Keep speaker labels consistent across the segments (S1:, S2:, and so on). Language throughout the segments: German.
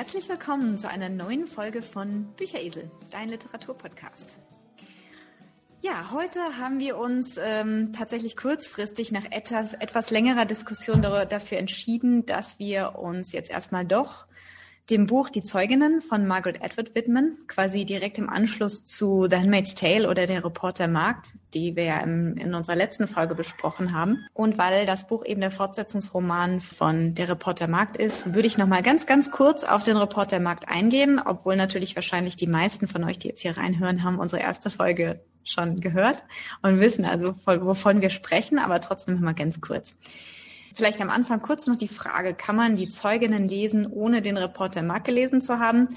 S1: Herzlich willkommen zu einer neuen Folge von Bücheresel, dein Literaturpodcast. Ja, heute haben wir uns ähm, tatsächlich kurzfristig nach etwas, etwas längerer Diskussion dafür entschieden, dass wir uns jetzt erstmal doch dem Buch Die Zeuginnen von Margaret Atwood widmen, quasi direkt im Anschluss zu The Handmaid's Tale oder Der Reporter Markt, die wir ja im, in unserer letzten Folge besprochen haben. Und weil das Buch eben der Fortsetzungsroman von Der Reporter Markt ist, würde ich nochmal ganz, ganz kurz auf den Reporter Markt eingehen, obwohl natürlich wahrscheinlich die meisten von euch, die jetzt hier reinhören, haben unsere erste Folge schon gehört und wissen also, wovon wir sprechen, aber trotzdem nochmal ganz kurz. Vielleicht am Anfang kurz noch die Frage, kann man die Zeuginnen lesen, ohne den Reporter Mark gelesen zu haben?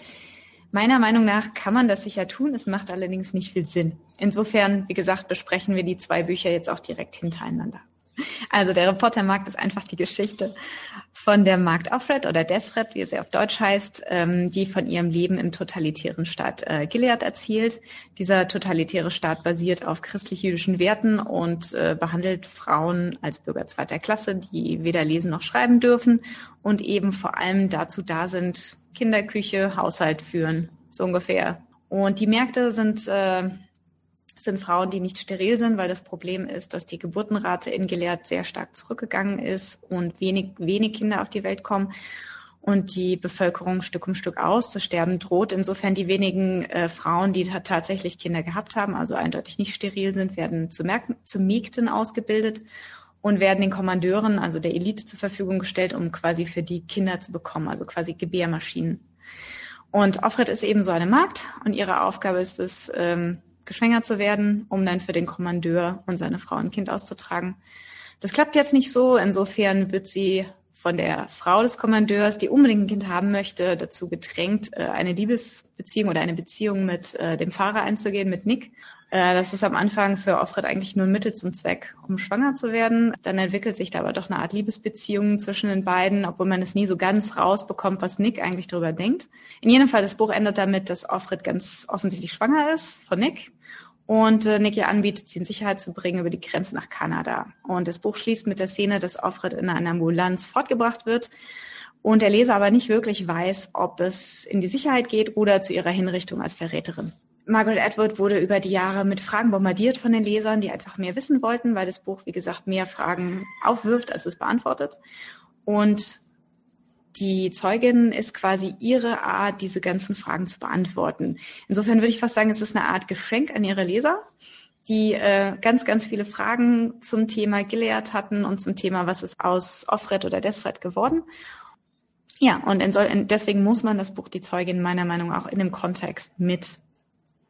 S1: Meiner Meinung nach kann man das sicher tun. Es macht allerdings nicht viel Sinn. Insofern, wie gesagt, besprechen wir die zwei Bücher jetzt auch direkt hintereinander. Also der Reportermarkt ist einfach die Geschichte von der Markt Offred oder Desfred, wie ja auf Deutsch heißt, ähm, die von ihrem Leben im totalitären Staat äh, Gilead erzählt. Dieser totalitäre Staat basiert auf christlich-jüdischen Werten und äh, behandelt Frauen als Bürger zweiter Klasse, die weder lesen noch schreiben dürfen und eben vor allem dazu da sind, Kinderküche, Haushalt führen, so ungefähr. Und die Märkte sind äh, sind Frauen, die nicht steril sind, weil das Problem ist, dass die Geburtenrate in Gilead sehr stark zurückgegangen ist und wenig, wenig Kinder auf die Welt kommen und die Bevölkerung Stück um Stück auszusterben droht. Insofern die wenigen äh, Frauen, die tatsächlich Kinder gehabt haben, also eindeutig nicht steril sind, werden zu, Merk zu Mägden ausgebildet und werden den Kommandeuren, also der Elite, zur Verfügung gestellt, um quasi für die Kinder zu bekommen, also quasi Gebärmaschinen. Und Offred ist eben so eine Magd und ihre Aufgabe ist es, ähm, geschwängert zu werden, um dann für den Kommandeur und seine Frau ein Kind auszutragen. Das klappt jetzt nicht so. Insofern wird sie von der Frau des Kommandeurs, die unbedingt ein Kind haben möchte, dazu gedrängt, äh, eine Liebesbeziehung oder eine Beziehung mit äh, dem Fahrer einzugehen, mit Nick. Äh, das ist am Anfang für Offred eigentlich nur ein Mittel zum Zweck, um schwanger zu werden. Dann entwickelt sich da aber doch eine Art Liebesbeziehung zwischen den beiden, obwohl man es nie so ganz rausbekommt, was Nick eigentlich darüber denkt. In jedem Fall, das Buch endet damit, dass Offred ganz offensichtlich schwanger ist von Nick und äh, Nick ihr anbietet, sie in Sicherheit zu bringen über die Grenze nach Kanada. Und das Buch schließt mit der Szene, dass Offred in einer Ambulanz fortgebracht wird und der Leser aber nicht wirklich weiß, ob es in die Sicherheit geht oder zu ihrer Hinrichtung als Verräterin. Margaret Atwood wurde über die Jahre mit Fragen bombardiert von den Lesern, die einfach mehr wissen wollten, weil das Buch, wie gesagt, mehr Fragen aufwirft, als es beantwortet. Und die Zeugin ist quasi ihre Art, diese ganzen Fragen zu beantworten. Insofern würde ich fast sagen, es ist eine Art Geschenk an ihre Leser, die äh, ganz, ganz viele Fragen zum Thema Gilead hatten und zum Thema, was ist aus Offred oder Desfred geworden. Ja, und in so, in, deswegen muss man das Buch Die Zeugin meiner Meinung nach auch in dem Kontext mit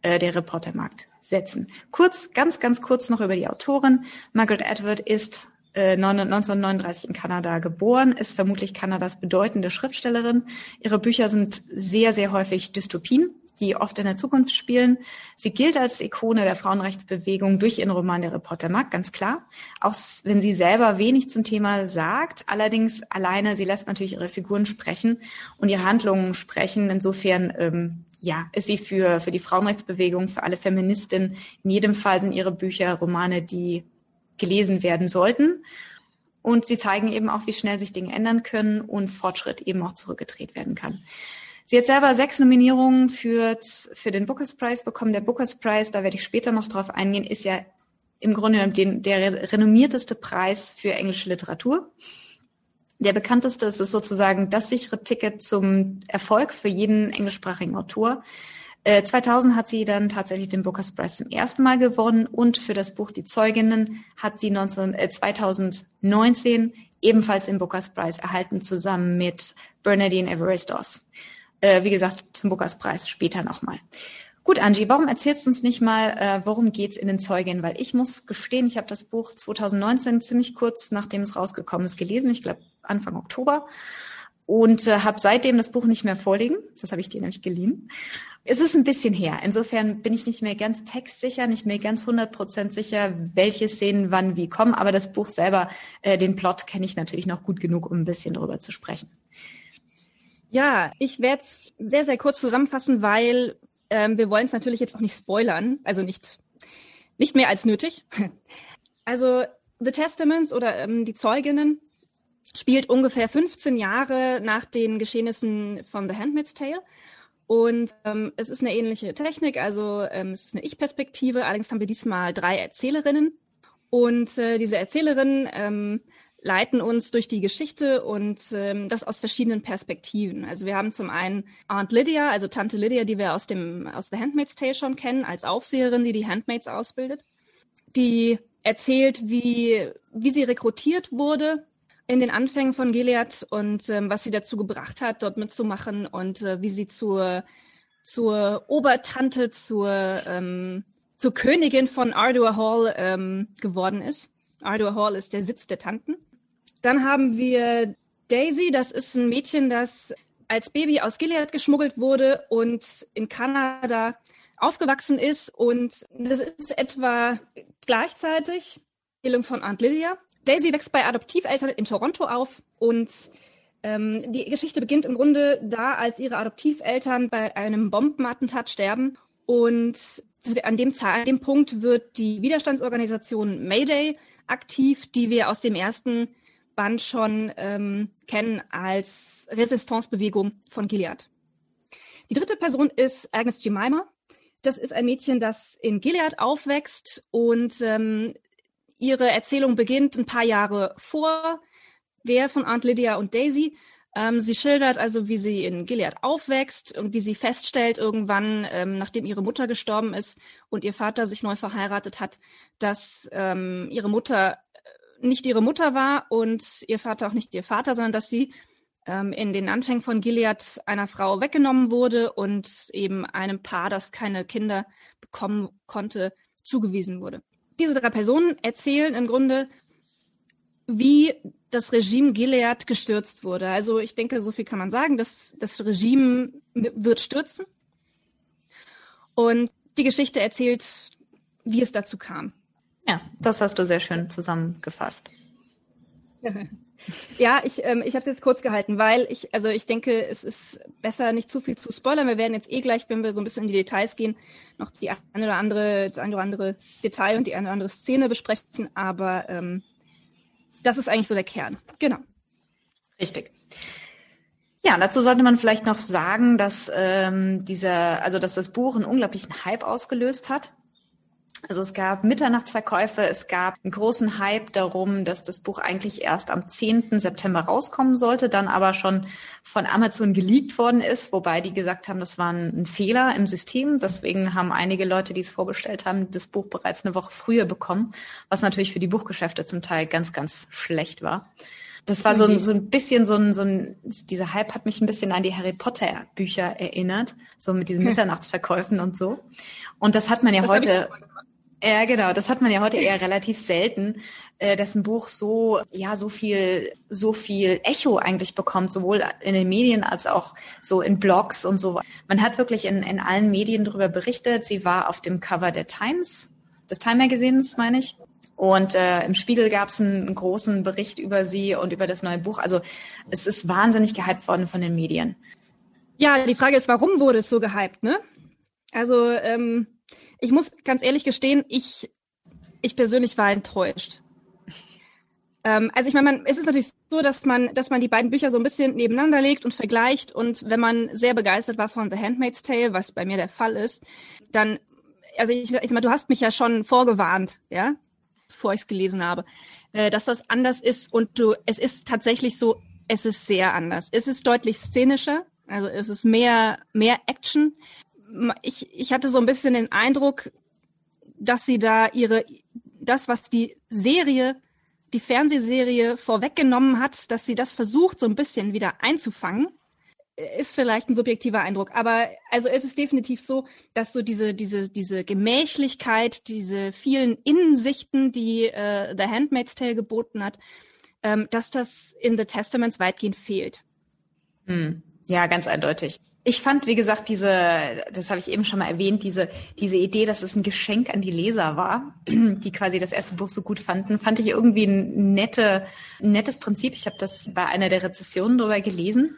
S1: äh, der Reportermarkt setzen. Kurz, ganz, ganz kurz noch über die Autorin. Margaret Atwood ist 1939 äh, in Kanada geboren, ist vermutlich Kanadas bedeutende Schriftstellerin. Ihre Bücher sind sehr, sehr häufig Dystopien, die oft in der Zukunft spielen. Sie gilt als Ikone der Frauenrechtsbewegung durch ihren Roman Der Reporter Mark, ganz klar. Auch wenn sie selber wenig zum Thema sagt, allerdings alleine, sie lässt natürlich ihre Figuren sprechen und ihre Handlungen sprechen. Insofern, ähm, ja, ist sie für, für die Frauenrechtsbewegung, für alle Feministinnen. In jedem Fall sind ihre Bücher Romane, die gelesen werden sollten. Und sie zeigen eben auch, wie schnell sich Dinge ändern können und Fortschritt eben auch zurückgedreht werden kann. Sie hat selber sechs Nominierungen für, für den Bookers Prize bekommen. Der Bookers Prize, da werde ich später noch drauf eingehen, ist ja im Grunde genommen den, der renommierteste Preis für englische Literatur. Der bekannteste ist sozusagen das sichere Ticket zum Erfolg für jeden englischsprachigen Autor. 2000 äh, hat sie dann tatsächlich den Booker's Prize zum ersten Mal gewonnen und für das Buch Die Zeuginnen hat sie 19, äh, 2019 ebenfalls den Booker's Prize erhalten, zusammen mit Bernadine Everestos. Äh, wie gesagt, zum Booker's Preis später nochmal. Gut, Angie, warum erzählst du uns nicht mal, äh, worum geht's in den Zeuginnen? Weil ich muss gestehen, ich habe das Buch 2019 ziemlich kurz nachdem es rausgekommen ist gelesen, ich glaube Anfang Oktober und äh, habe seitdem das Buch nicht mehr vorliegen. Das habe ich dir nämlich geliehen. Es ist ein bisschen her. Insofern bin ich nicht mehr ganz textsicher, nicht mehr ganz 100% sicher, welche Szenen wann wie kommen. Aber das Buch selber, äh, den Plot kenne ich natürlich noch gut genug, um ein bisschen darüber zu sprechen.
S2: Ja, ich werde es sehr, sehr kurz zusammenfassen, weil ähm, wir wollen es natürlich jetzt auch nicht spoilern. Also nicht, nicht mehr als nötig. Also The Testaments oder ähm, die Zeuginnen spielt ungefähr 15 Jahre nach den Geschehnissen von The Handmaid's Tale. Und ähm, es ist eine ähnliche Technik, also ähm, es ist eine Ich-Perspektive. Allerdings haben wir diesmal drei Erzählerinnen. Und äh, diese Erzählerinnen ähm, leiten uns durch die Geschichte und ähm, das aus verschiedenen Perspektiven. Also wir haben zum einen Aunt Lydia, also Tante Lydia, die wir aus dem aus The Handmaid's Tale schon kennen, als Aufseherin, die die Handmaids ausbildet. Die erzählt, wie wie sie rekrutiert wurde in den Anfängen von Gilead und ähm, was sie dazu gebracht hat, dort mitzumachen und äh, wie sie zur zur Obertante, zur ähm, zur Königin von Ardua Hall ähm, geworden ist. Ardua Hall ist der Sitz der Tanten. Dann haben wir Daisy, das ist ein Mädchen, das als Baby aus Gilead geschmuggelt wurde und in Kanada aufgewachsen ist. Und das ist etwa gleichzeitig Erzählung von Aunt Lydia. Daisy wächst bei Adoptiveltern in Toronto auf und ähm, die Geschichte beginnt im Grunde da, als ihre Adoptiveltern bei einem Bombenattentat sterben. Und an dem, an dem Punkt wird die Widerstandsorganisation Mayday aktiv, die wir aus dem ersten Band schon ähm, kennen als Resistancebewegung von Gilead. Die dritte Person ist Agnes Jemima. Das ist ein Mädchen, das in Gilead aufwächst und ähm, ihre Erzählung beginnt ein paar Jahre vor der von Aunt Lydia und Daisy. Ähm, sie schildert also, wie sie in Gilead aufwächst und wie sie feststellt irgendwann, ähm, nachdem ihre Mutter gestorben ist und ihr Vater sich neu verheiratet hat, dass ähm, ihre Mutter nicht ihre Mutter war und ihr Vater auch nicht ihr Vater, sondern dass sie ähm, in den Anfängen von Gilead einer Frau weggenommen wurde und eben einem Paar, das keine Kinder bekommen konnte, zugewiesen wurde. Diese drei Personen erzählen im Grunde, wie das Regime Gilead gestürzt wurde. Also ich denke, so viel kann man sagen, dass das Regime wird stürzen. Und die Geschichte erzählt, wie es dazu kam.
S1: Ja, das hast du sehr schön zusammengefasst.
S2: Ja, ich, ähm, ich habe das kurz gehalten, weil ich, also ich denke, es ist besser, nicht zu viel zu spoilern. Wir werden jetzt eh gleich, wenn wir so ein bisschen in die Details gehen, noch die eine oder andere, das eine oder andere Detail und die eine oder andere Szene besprechen. Aber ähm, das ist eigentlich so der Kern. Genau.
S1: Richtig. Ja, dazu sollte man vielleicht noch sagen, dass ähm, dieser, also dass das Buch einen unglaublichen Hype ausgelöst hat. Also es gab Mitternachtsverkäufe, es gab einen großen Hype darum, dass das Buch eigentlich erst am 10. September rauskommen sollte, dann aber schon von Amazon geleakt worden ist, wobei die gesagt haben, das war ein, Fehler im System. Deswegen haben einige Leute, die es vorbestellt haben, das Buch bereits eine Woche früher bekommen, was natürlich für die Buchgeschäfte zum Teil ganz, ganz schlecht war. Das war so ein, so ein bisschen so ein, so ein, dieser Hype hat mich ein bisschen an die Harry Potter Bücher erinnert, so mit diesen Mitternachtsverkäufen und so. Und das hat man ja das heute ja, genau. Das hat man ja heute eher relativ selten, äh, dass ein Buch so, ja, so viel, so viel Echo eigentlich bekommt, sowohl in den Medien als auch so in Blogs und so. Man hat wirklich in, in allen Medien darüber berichtet. Sie war auf dem Cover der Times, des Time Magazines, meine ich. Und äh, im Spiegel gab es einen großen Bericht über sie und über das neue Buch. Also es ist wahnsinnig gehypt worden von den Medien.
S2: Ja, die Frage ist, warum wurde es so gehypt, ne? Also ähm, ich muss ganz ehrlich gestehen, ich, ich persönlich war enttäuscht. Ähm, also ich meine, es ist natürlich so, dass man, dass man die beiden Bücher so ein bisschen nebeneinander legt und vergleicht. Und wenn man sehr begeistert war von The Handmaid's Tale, was bei mir der Fall ist, dann, also ich, ich meine, du hast mich ja schon vorgewarnt, ja, bevor ich es gelesen habe, äh, dass das anders ist. Und du, es ist tatsächlich so, es ist sehr anders. Es ist deutlich szenischer, also es ist mehr, mehr Action ich, ich hatte so ein bisschen den Eindruck, dass sie da ihre, das, was die Serie, die Fernsehserie vorweggenommen hat, dass sie das versucht, so ein bisschen wieder einzufangen, ist vielleicht ein subjektiver Eindruck. Aber also es ist definitiv so, dass so diese, diese, diese Gemächlichkeit, diese vielen Innensichten, die äh, The Handmaid's Tale geboten hat, ähm, dass das in The Testaments weitgehend fehlt.
S1: Hm. Ja, ganz eindeutig. Ich fand, wie gesagt, diese, das habe ich eben schon mal erwähnt, diese, diese Idee, dass es ein Geschenk an die Leser war, die quasi das erste Buch so gut fanden, fand ich irgendwie ein, nette, ein nettes Prinzip. Ich habe das bei einer der Rezessionen drüber gelesen.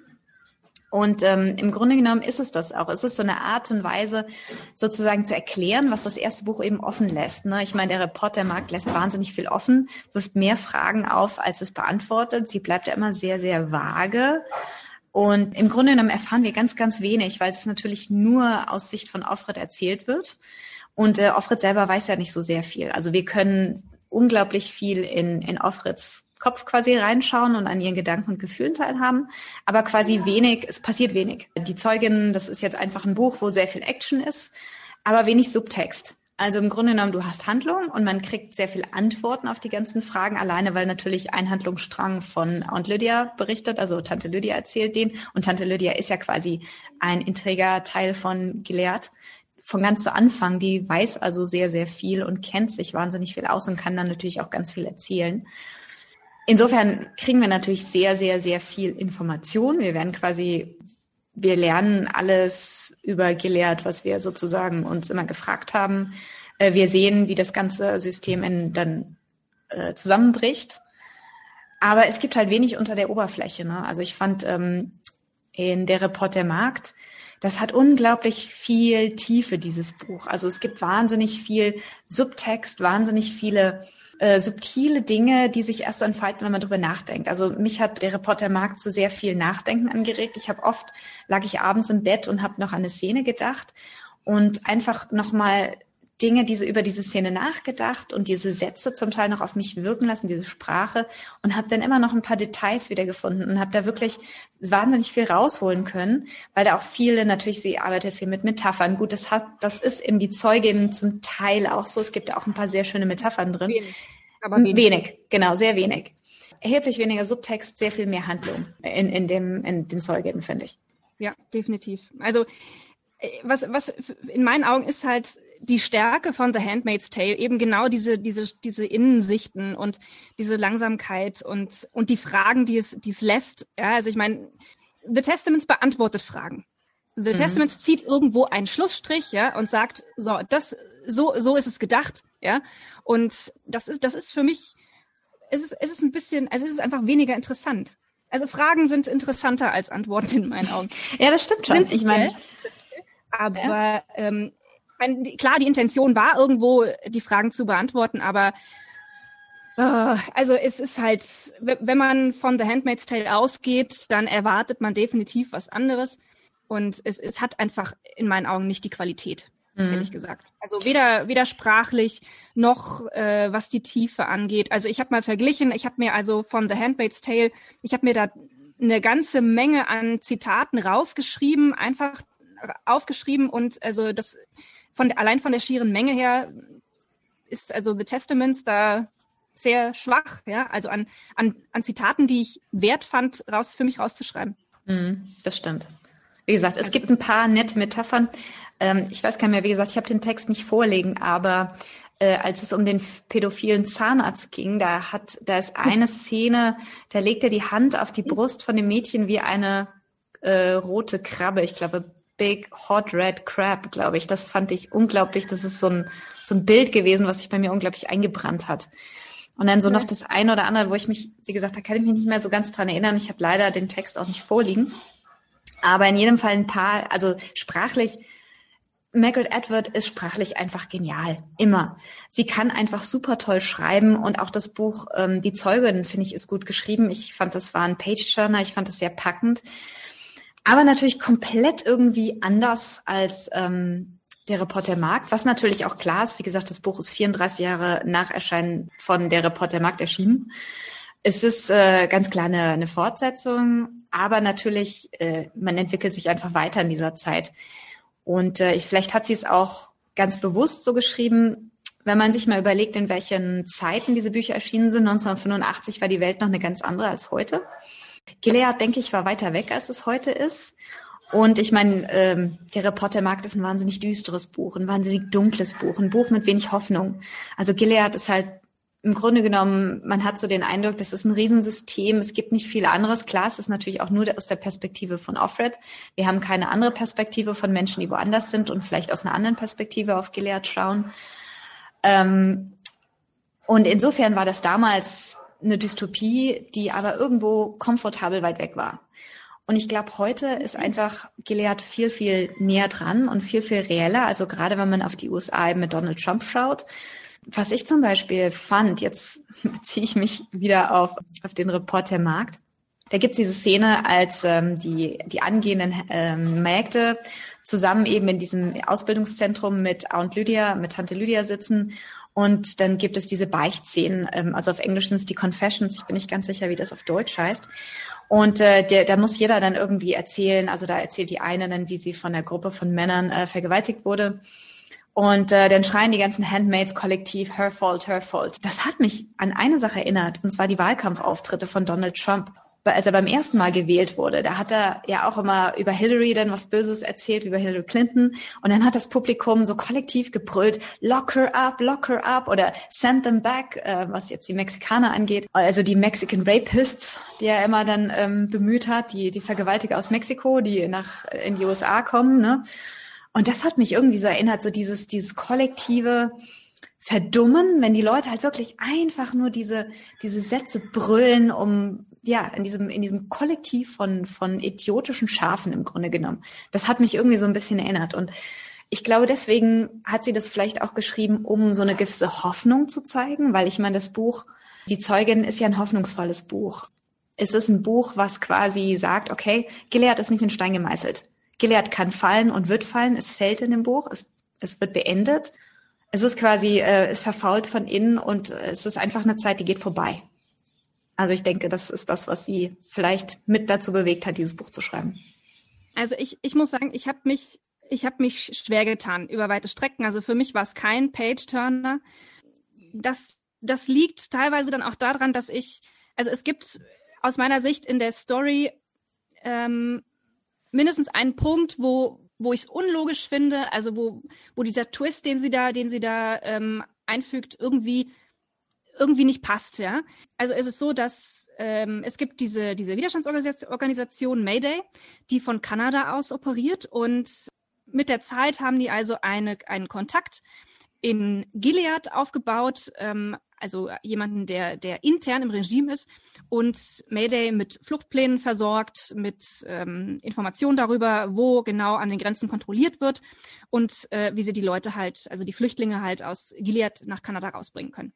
S1: Und ähm, im Grunde genommen ist es das auch. Es ist so eine Art und Weise, sozusagen zu erklären, was das erste Buch eben offen lässt. Ne? Ich meine, der Reportermarkt lässt wahnsinnig viel offen, wirft mehr Fragen auf, als es beantwortet. Sie bleibt ja immer sehr, sehr vage. Und im Grunde genommen erfahren wir ganz, ganz wenig, weil es natürlich nur aus Sicht von Offred erzählt wird. Und äh, Offred selber weiß ja nicht so sehr viel. Also wir können unglaublich viel in, in Offreds Kopf quasi reinschauen und an ihren Gedanken und Gefühlen teilhaben, aber quasi wenig, es passiert wenig. Die Zeugin, das ist jetzt einfach ein Buch, wo sehr viel Action ist, aber wenig Subtext. Also im Grunde genommen, du hast Handlung und man kriegt sehr viele Antworten auf die ganzen Fragen, alleine weil natürlich ein Handlungsstrang von Aunt Lydia berichtet, also Tante Lydia erzählt den und Tante Lydia ist ja quasi ein intriger Teil von Gilead von ganz zu Anfang, die weiß also sehr, sehr viel und kennt sich wahnsinnig viel aus und kann dann natürlich auch ganz viel erzählen. Insofern kriegen wir natürlich sehr, sehr, sehr viel Information. Wir werden quasi, wir lernen alles über gelehrt, was wir sozusagen uns immer gefragt haben. Äh, wir sehen, wie das ganze System dann äh, zusammenbricht. Aber es gibt halt wenig unter der Oberfläche. Ne? Also ich fand ähm, in der Report der Markt, das hat unglaublich viel Tiefe, dieses Buch. Also es gibt wahnsinnig viel Subtext, wahnsinnig viele äh, subtile Dinge, die sich erst entfalten, wenn man drüber nachdenkt. Also mich hat der Reporter Markt zu sehr viel Nachdenken angeregt. Ich habe oft, lag ich abends im Bett und habe noch an eine Szene gedacht und einfach nochmal Dinge, diese über diese Szene nachgedacht und diese Sätze zum Teil noch auf mich wirken lassen, diese Sprache und habe dann immer noch ein paar Details wiedergefunden und habe da wirklich wahnsinnig viel rausholen können, weil da auch viele natürlich sie arbeitet viel mit Metaphern. Gut, das hat das ist in die Zeugin zum Teil auch so. Es gibt da auch ein paar sehr schöne Metaphern drin. Wenig, aber wenig. wenig genau, sehr wenig. Erheblich weniger Subtext, sehr viel mehr Handlung in, in dem in den Zeuginnen, finde ich.
S2: Ja, definitiv. Also äh, was, was in meinen Augen ist halt die Stärke von The Handmaid's Tale eben genau diese, diese, diese Innensichten und diese Langsamkeit und, und die Fragen, die es, die es lässt. Ja, also ich meine, The Testaments beantwortet Fragen. The mhm. Testaments zieht irgendwo einen Schlussstrich, ja, und sagt, so, das, so, so ist es gedacht, ja. Und das ist, das ist für mich, es ist, es ist ein bisschen, also es ist einfach weniger interessant. Also Fragen sind interessanter als Antworten in meinen Augen.
S1: ja, das stimmt schon. Ich meine,
S2: aber ja. ähm, meine, klar, die Intention war irgendwo, die Fragen zu beantworten, aber uh, also es ist halt, wenn man von The Handmaid's Tale ausgeht, dann erwartet man definitiv was anderes. Und es, es hat einfach in meinen Augen nicht die Qualität, mhm. ehrlich gesagt. Also weder, weder sprachlich noch äh, was die Tiefe angeht. Also ich habe mal verglichen, ich habe mir also von The Handmaid's Tale, ich habe mir da eine ganze Menge an Zitaten rausgeschrieben, einfach aufgeschrieben und also das von allein von der schieren Menge her ist also The Testaments da sehr schwach, ja, also an, an, an Zitaten, die ich wert fand, raus, für mich rauszuschreiben.
S1: Mm, das stimmt. Wie gesagt, es also gibt ein paar nette Metaphern. Ähm, ich weiß gar nicht mehr, wie gesagt, ich habe den Text nicht vorlegen, aber äh, als es um den pädophilen Zahnarzt ging, da hat, da ist eine Szene, da legt er die Hand auf die Brust von dem Mädchen wie eine äh, rote Krabbe, ich glaube Big Hot Red Crab, glaube ich. Das fand ich unglaublich. Das ist so ein, so ein Bild gewesen, was sich bei mir unglaublich eingebrannt hat. Und dann so noch das eine oder andere, wo ich mich, wie gesagt, da kann ich mich nicht mehr so ganz dran erinnern. Ich habe leider den Text auch nicht vorliegen. Aber in jedem Fall ein paar, also sprachlich, Margaret Atwood ist sprachlich einfach genial. Immer. Sie kann einfach super toll schreiben und auch das Buch ähm, Die Zeugin, finde ich, ist gut geschrieben. Ich fand, das war ein Page-Turner. Ich fand das sehr packend aber natürlich komplett irgendwie anders als ähm, der Reporter Markt, was natürlich auch klar ist. Wie gesagt, das Buch ist 34 Jahre nach Erscheinen von der Reporter Markt erschienen. Es ist äh, ganz klar eine, eine Fortsetzung, aber natürlich, äh, man entwickelt sich einfach weiter in dieser Zeit. Und äh, ich, vielleicht hat sie es auch ganz bewusst so geschrieben, wenn man sich mal überlegt, in welchen Zeiten diese Bücher erschienen sind. 1985 war die Welt noch eine ganz andere als heute. Gilead, denke ich, war weiter weg, als es heute ist. Und ich meine, ähm, der Reportermarkt ist ein wahnsinnig düsteres Buch, ein wahnsinnig dunkles Buch, ein Buch mit wenig Hoffnung. Also Gilead ist halt im Grunde genommen, man hat so den Eindruck, das ist ein Riesensystem, es gibt nicht viel anderes. Klar, es ist natürlich auch nur aus der Perspektive von Offred. Wir haben keine andere Perspektive von Menschen, die woanders sind und vielleicht aus einer anderen Perspektive auf Gilead schauen. Ähm, und insofern war das damals eine Dystopie, die aber irgendwo komfortabel weit weg war. Und ich glaube, heute ist einfach Gilead viel, viel näher dran und viel, viel reeller. Also gerade wenn man auf die USA mit Donald Trump schaut. Was ich zum Beispiel fand, jetzt beziehe ich mich wieder auf, auf den Reporter Markt. Da gibt's diese Szene, als ähm, die, die angehenden ähm, Mägde zusammen eben in diesem Ausbildungszentrum mit Aunt Lydia, mit Tante Lydia sitzen und dann gibt es diese Beichtszenen, ähm, also auf Englisch sind es die Confessions, ich bin nicht ganz sicher, wie das auf Deutsch heißt. Und äh, der, da muss jeder dann irgendwie erzählen, also da erzählt die eine dann, wie sie von der Gruppe von Männern äh, vergewaltigt wurde. Und äh, dann schreien die ganzen Handmaids kollektiv, her fault, her fault. Das hat mich an eine Sache erinnert, und zwar die Wahlkampfauftritte von Donald Trump als er beim ersten Mal gewählt wurde, da hat er ja auch immer über Hillary dann was Böses erzählt, über Hillary Clinton. Und dann hat das Publikum so kollektiv gebrüllt, lock her up, lock her up oder send them back, äh, was jetzt die Mexikaner angeht. Also die Mexican Rapists, die er immer dann ähm, bemüht hat, die, die Vergewaltiger aus Mexiko, die nach in die USA kommen. Ne? Und das hat mich irgendwie so erinnert, so dieses, dieses kollektive, verdummen, wenn die Leute halt wirklich einfach nur diese, diese Sätze brüllen, um ja, in diesem, in diesem Kollektiv von, von idiotischen Schafen im Grunde genommen. Das hat mich irgendwie so ein bisschen erinnert. Und ich glaube, deswegen hat sie das vielleicht auch geschrieben, um so eine gewisse Hoffnung zu zeigen, weil ich meine, das Buch, die Zeugin ist ja ein hoffnungsvolles Buch. Es ist ein Buch, was quasi sagt, okay, Gilead ist nicht in Stein gemeißelt. Gilead kann fallen und wird fallen. Es fällt in dem Buch. Es, es wird beendet. Es ist quasi, äh, es verfault von innen und es ist einfach eine Zeit, die geht vorbei. Also ich denke, das ist das, was sie vielleicht mit dazu bewegt hat, dieses Buch zu schreiben.
S2: Also ich, ich muss sagen, ich habe mich, ich habe mich schwer getan über weite Strecken. Also für mich war es kein Page-Turner. Das, das liegt teilweise dann auch daran, dass ich, also es gibt aus meiner Sicht in der Story ähm, mindestens einen Punkt, wo, wo ich es unlogisch finde, also wo, wo dieser Twist, den sie da, den sie da ähm, einfügt, irgendwie irgendwie nicht passt, ja. Also es ist so, dass ähm, es gibt diese, diese Widerstandsorganisation Mayday, die von Kanada aus operiert und mit der Zeit haben die also eine, einen Kontakt in Gilead aufgebaut, ähm, also jemanden, der, der intern im Regime ist und Mayday mit Fluchtplänen versorgt, mit ähm, Informationen darüber, wo genau an den Grenzen kontrolliert wird und äh, wie sie die Leute halt, also die Flüchtlinge halt aus Gilead nach Kanada rausbringen können.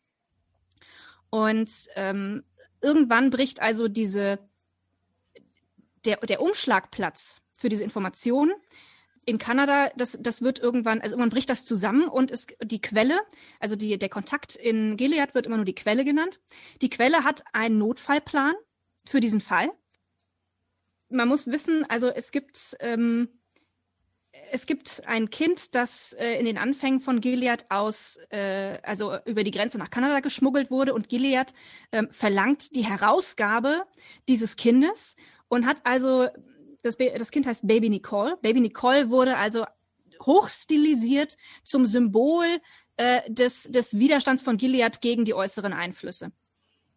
S2: Und ähm, irgendwann bricht also diese, der, der Umschlagplatz für diese Informationen in Kanada, das, das wird irgendwann, also irgendwann bricht das zusammen und ist die Quelle, also die, der Kontakt in Gilead wird immer nur die Quelle genannt. Die Quelle hat einen Notfallplan für diesen Fall. Man muss wissen, also es gibt ähm, es gibt ein Kind, das äh, in den Anfängen von Gilead aus, äh, also über die Grenze nach Kanada geschmuggelt wurde und Gilead äh, verlangt die Herausgabe dieses Kindes und hat also, das, das Kind heißt Baby Nicole. Baby Nicole wurde also hochstilisiert zum Symbol äh, des, des Widerstands von Gilead gegen die äußeren Einflüsse.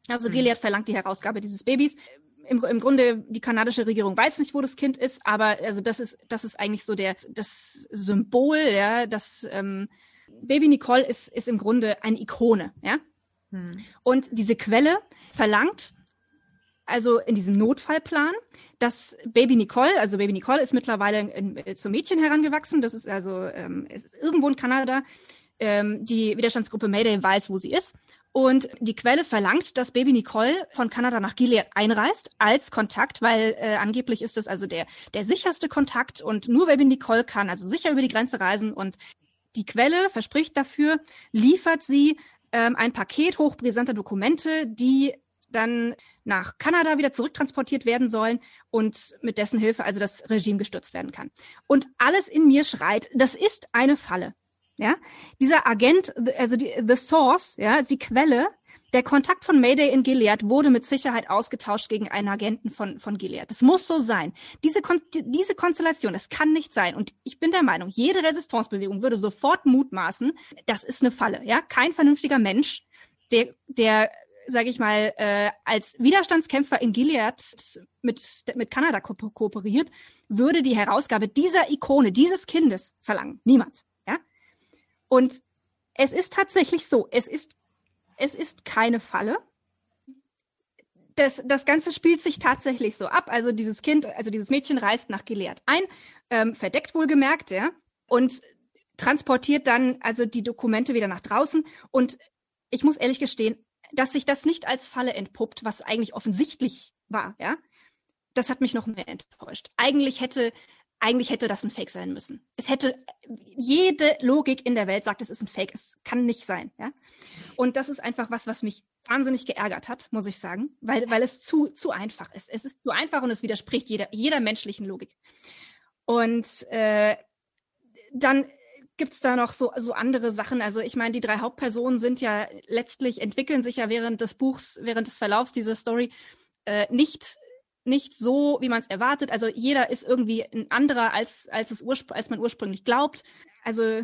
S2: Also mhm. Gilead verlangt die Herausgabe dieses Babys im, im Grunde die kanadische Regierung weiß nicht, wo das Kind ist, aber also das ist das ist eigentlich so der das Symbol, ja, das ähm, Baby Nicole ist ist im Grunde eine Ikone, ja. Hm. Und diese Quelle verlangt also in diesem Notfallplan, dass Baby Nicole, also Baby Nicole ist mittlerweile in, in, zum Mädchen herangewachsen, das ist also ähm, ist irgendwo in Kanada, ähm, die Widerstandsgruppe Mayday weiß, wo sie ist und die Quelle verlangt, dass Baby Nicole von Kanada nach Gilead einreist als Kontakt, weil äh, angeblich ist es also der, der sicherste Kontakt und nur Baby Nicole kann also sicher über die Grenze reisen und die Quelle verspricht dafür, liefert sie ähm, ein Paket hochbrisanter Dokumente, die dann nach Kanada wieder zurücktransportiert werden sollen und mit dessen Hilfe also das Regime gestürzt werden kann. Und alles in mir schreit, das ist eine Falle. Ja, dieser Agent, also die, the source, ja, also die Quelle, der Kontakt von Mayday in Gilead wurde mit Sicherheit ausgetauscht gegen einen Agenten von, von Gilead. Das muss so sein. Diese, Kon diese Konstellation, das kann nicht sein. Und ich bin der Meinung, jede Resistancebewegung würde sofort mutmaßen, das ist eine Falle. Ja, kein vernünftiger Mensch, der, der sage ich mal, äh, als Widerstandskämpfer in Gilead mit, mit Kanada ko kooperiert, würde die Herausgabe dieser Ikone, dieses Kindes verlangen. Niemand. Und es ist tatsächlich so, es ist, es ist keine Falle. das, das Ganze spielt sich tatsächlich so ab. Also dieses Kind, also dieses Mädchen reist nach Gilead ein, ähm, verdeckt wohlgemerkt, ja, und transportiert dann also die Dokumente wieder nach draußen. Und ich muss ehrlich gestehen, dass sich das nicht als Falle entpuppt, was eigentlich offensichtlich war, ja, das hat mich noch mehr enttäuscht. Eigentlich hätte, eigentlich hätte das ein Fake sein müssen. Es hätte, jede Logik in der Welt sagt, es ist ein Fake. Es kann nicht sein, ja. Und das ist einfach was, was mich wahnsinnig geärgert hat, muss ich sagen, weil, weil es zu, zu einfach ist. Es ist zu einfach und es widerspricht jeder, jeder menschlichen Logik. Und äh, dann gibt es da noch so, so andere Sachen. Also ich meine, die drei Hauptpersonen sind ja letztlich, entwickeln sich ja während des Buchs, während des Verlaufs dieser Story äh, nicht nicht so, wie man es erwartet. Also jeder ist irgendwie ein anderer, als, als, es als man ursprünglich glaubt. Also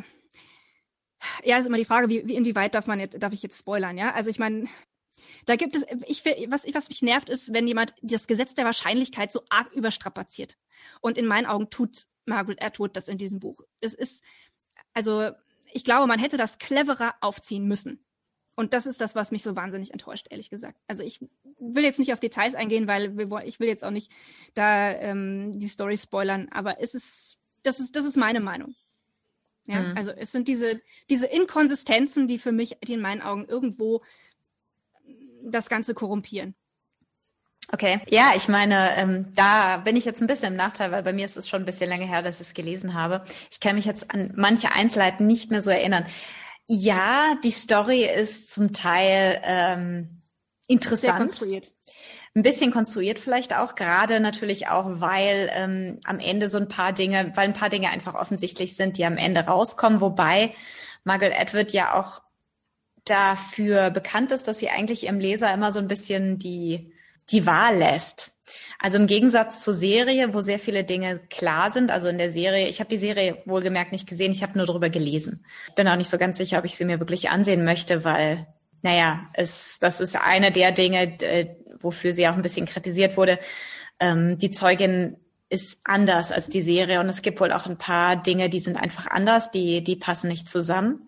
S2: ja, ist immer die Frage, wie, wie inwieweit darf man jetzt, darf ich jetzt spoilern, ja? Also ich meine, da gibt es, ich, was, was mich nervt, ist, wenn jemand das Gesetz der Wahrscheinlichkeit so arg überstrapaziert. Und in meinen Augen tut Margaret Atwood das in diesem Buch. Es ist, also ich glaube, man hätte das cleverer aufziehen müssen. Und das ist das, was mich so wahnsinnig enttäuscht, ehrlich gesagt. Also ich will jetzt nicht auf Details eingehen, weil ich will jetzt auch nicht da ähm, die Story spoilern, aber es ist, das ist, das ist meine Meinung. Ja, mhm. also es sind diese, diese Inkonsistenzen, die für mich, die in meinen Augen irgendwo das Ganze korrumpieren.
S1: Okay, ja, ich meine, ähm, da bin ich jetzt ein bisschen im Nachteil, weil bei mir ist es schon ein bisschen länger her, dass ich es gelesen habe. Ich kann mich jetzt an manche Einzelheiten nicht mehr so erinnern. Ja, die Story ist zum Teil ähm, interessant. Ein bisschen konstruiert vielleicht auch, gerade natürlich auch, weil ähm, am Ende so ein paar Dinge, weil ein paar Dinge einfach offensichtlich sind, die am Ende rauskommen, wobei Margaret Atwood ja auch dafür bekannt ist, dass sie eigentlich ihrem Leser immer so ein bisschen die, die Wahl lässt. Also im Gegensatz zur Serie, wo sehr viele Dinge klar sind, also in der Serie, ich habe die Serie wohlgemerkt nicht gesehen, ich habe nur darüber gelesen. Bin auch nicht so ganz sicher, ob ich sie mir wirklich ansehen möchte, weil, naja, es, das ist eine der Dinge, wofür sie auch ein bisschen kritisiert wurde. Ähm, die Zeugin ist anders als die Serie und es gibt wohl auch ein paar Dinge, die sind einfach anders, die, die passen nicht zusammen.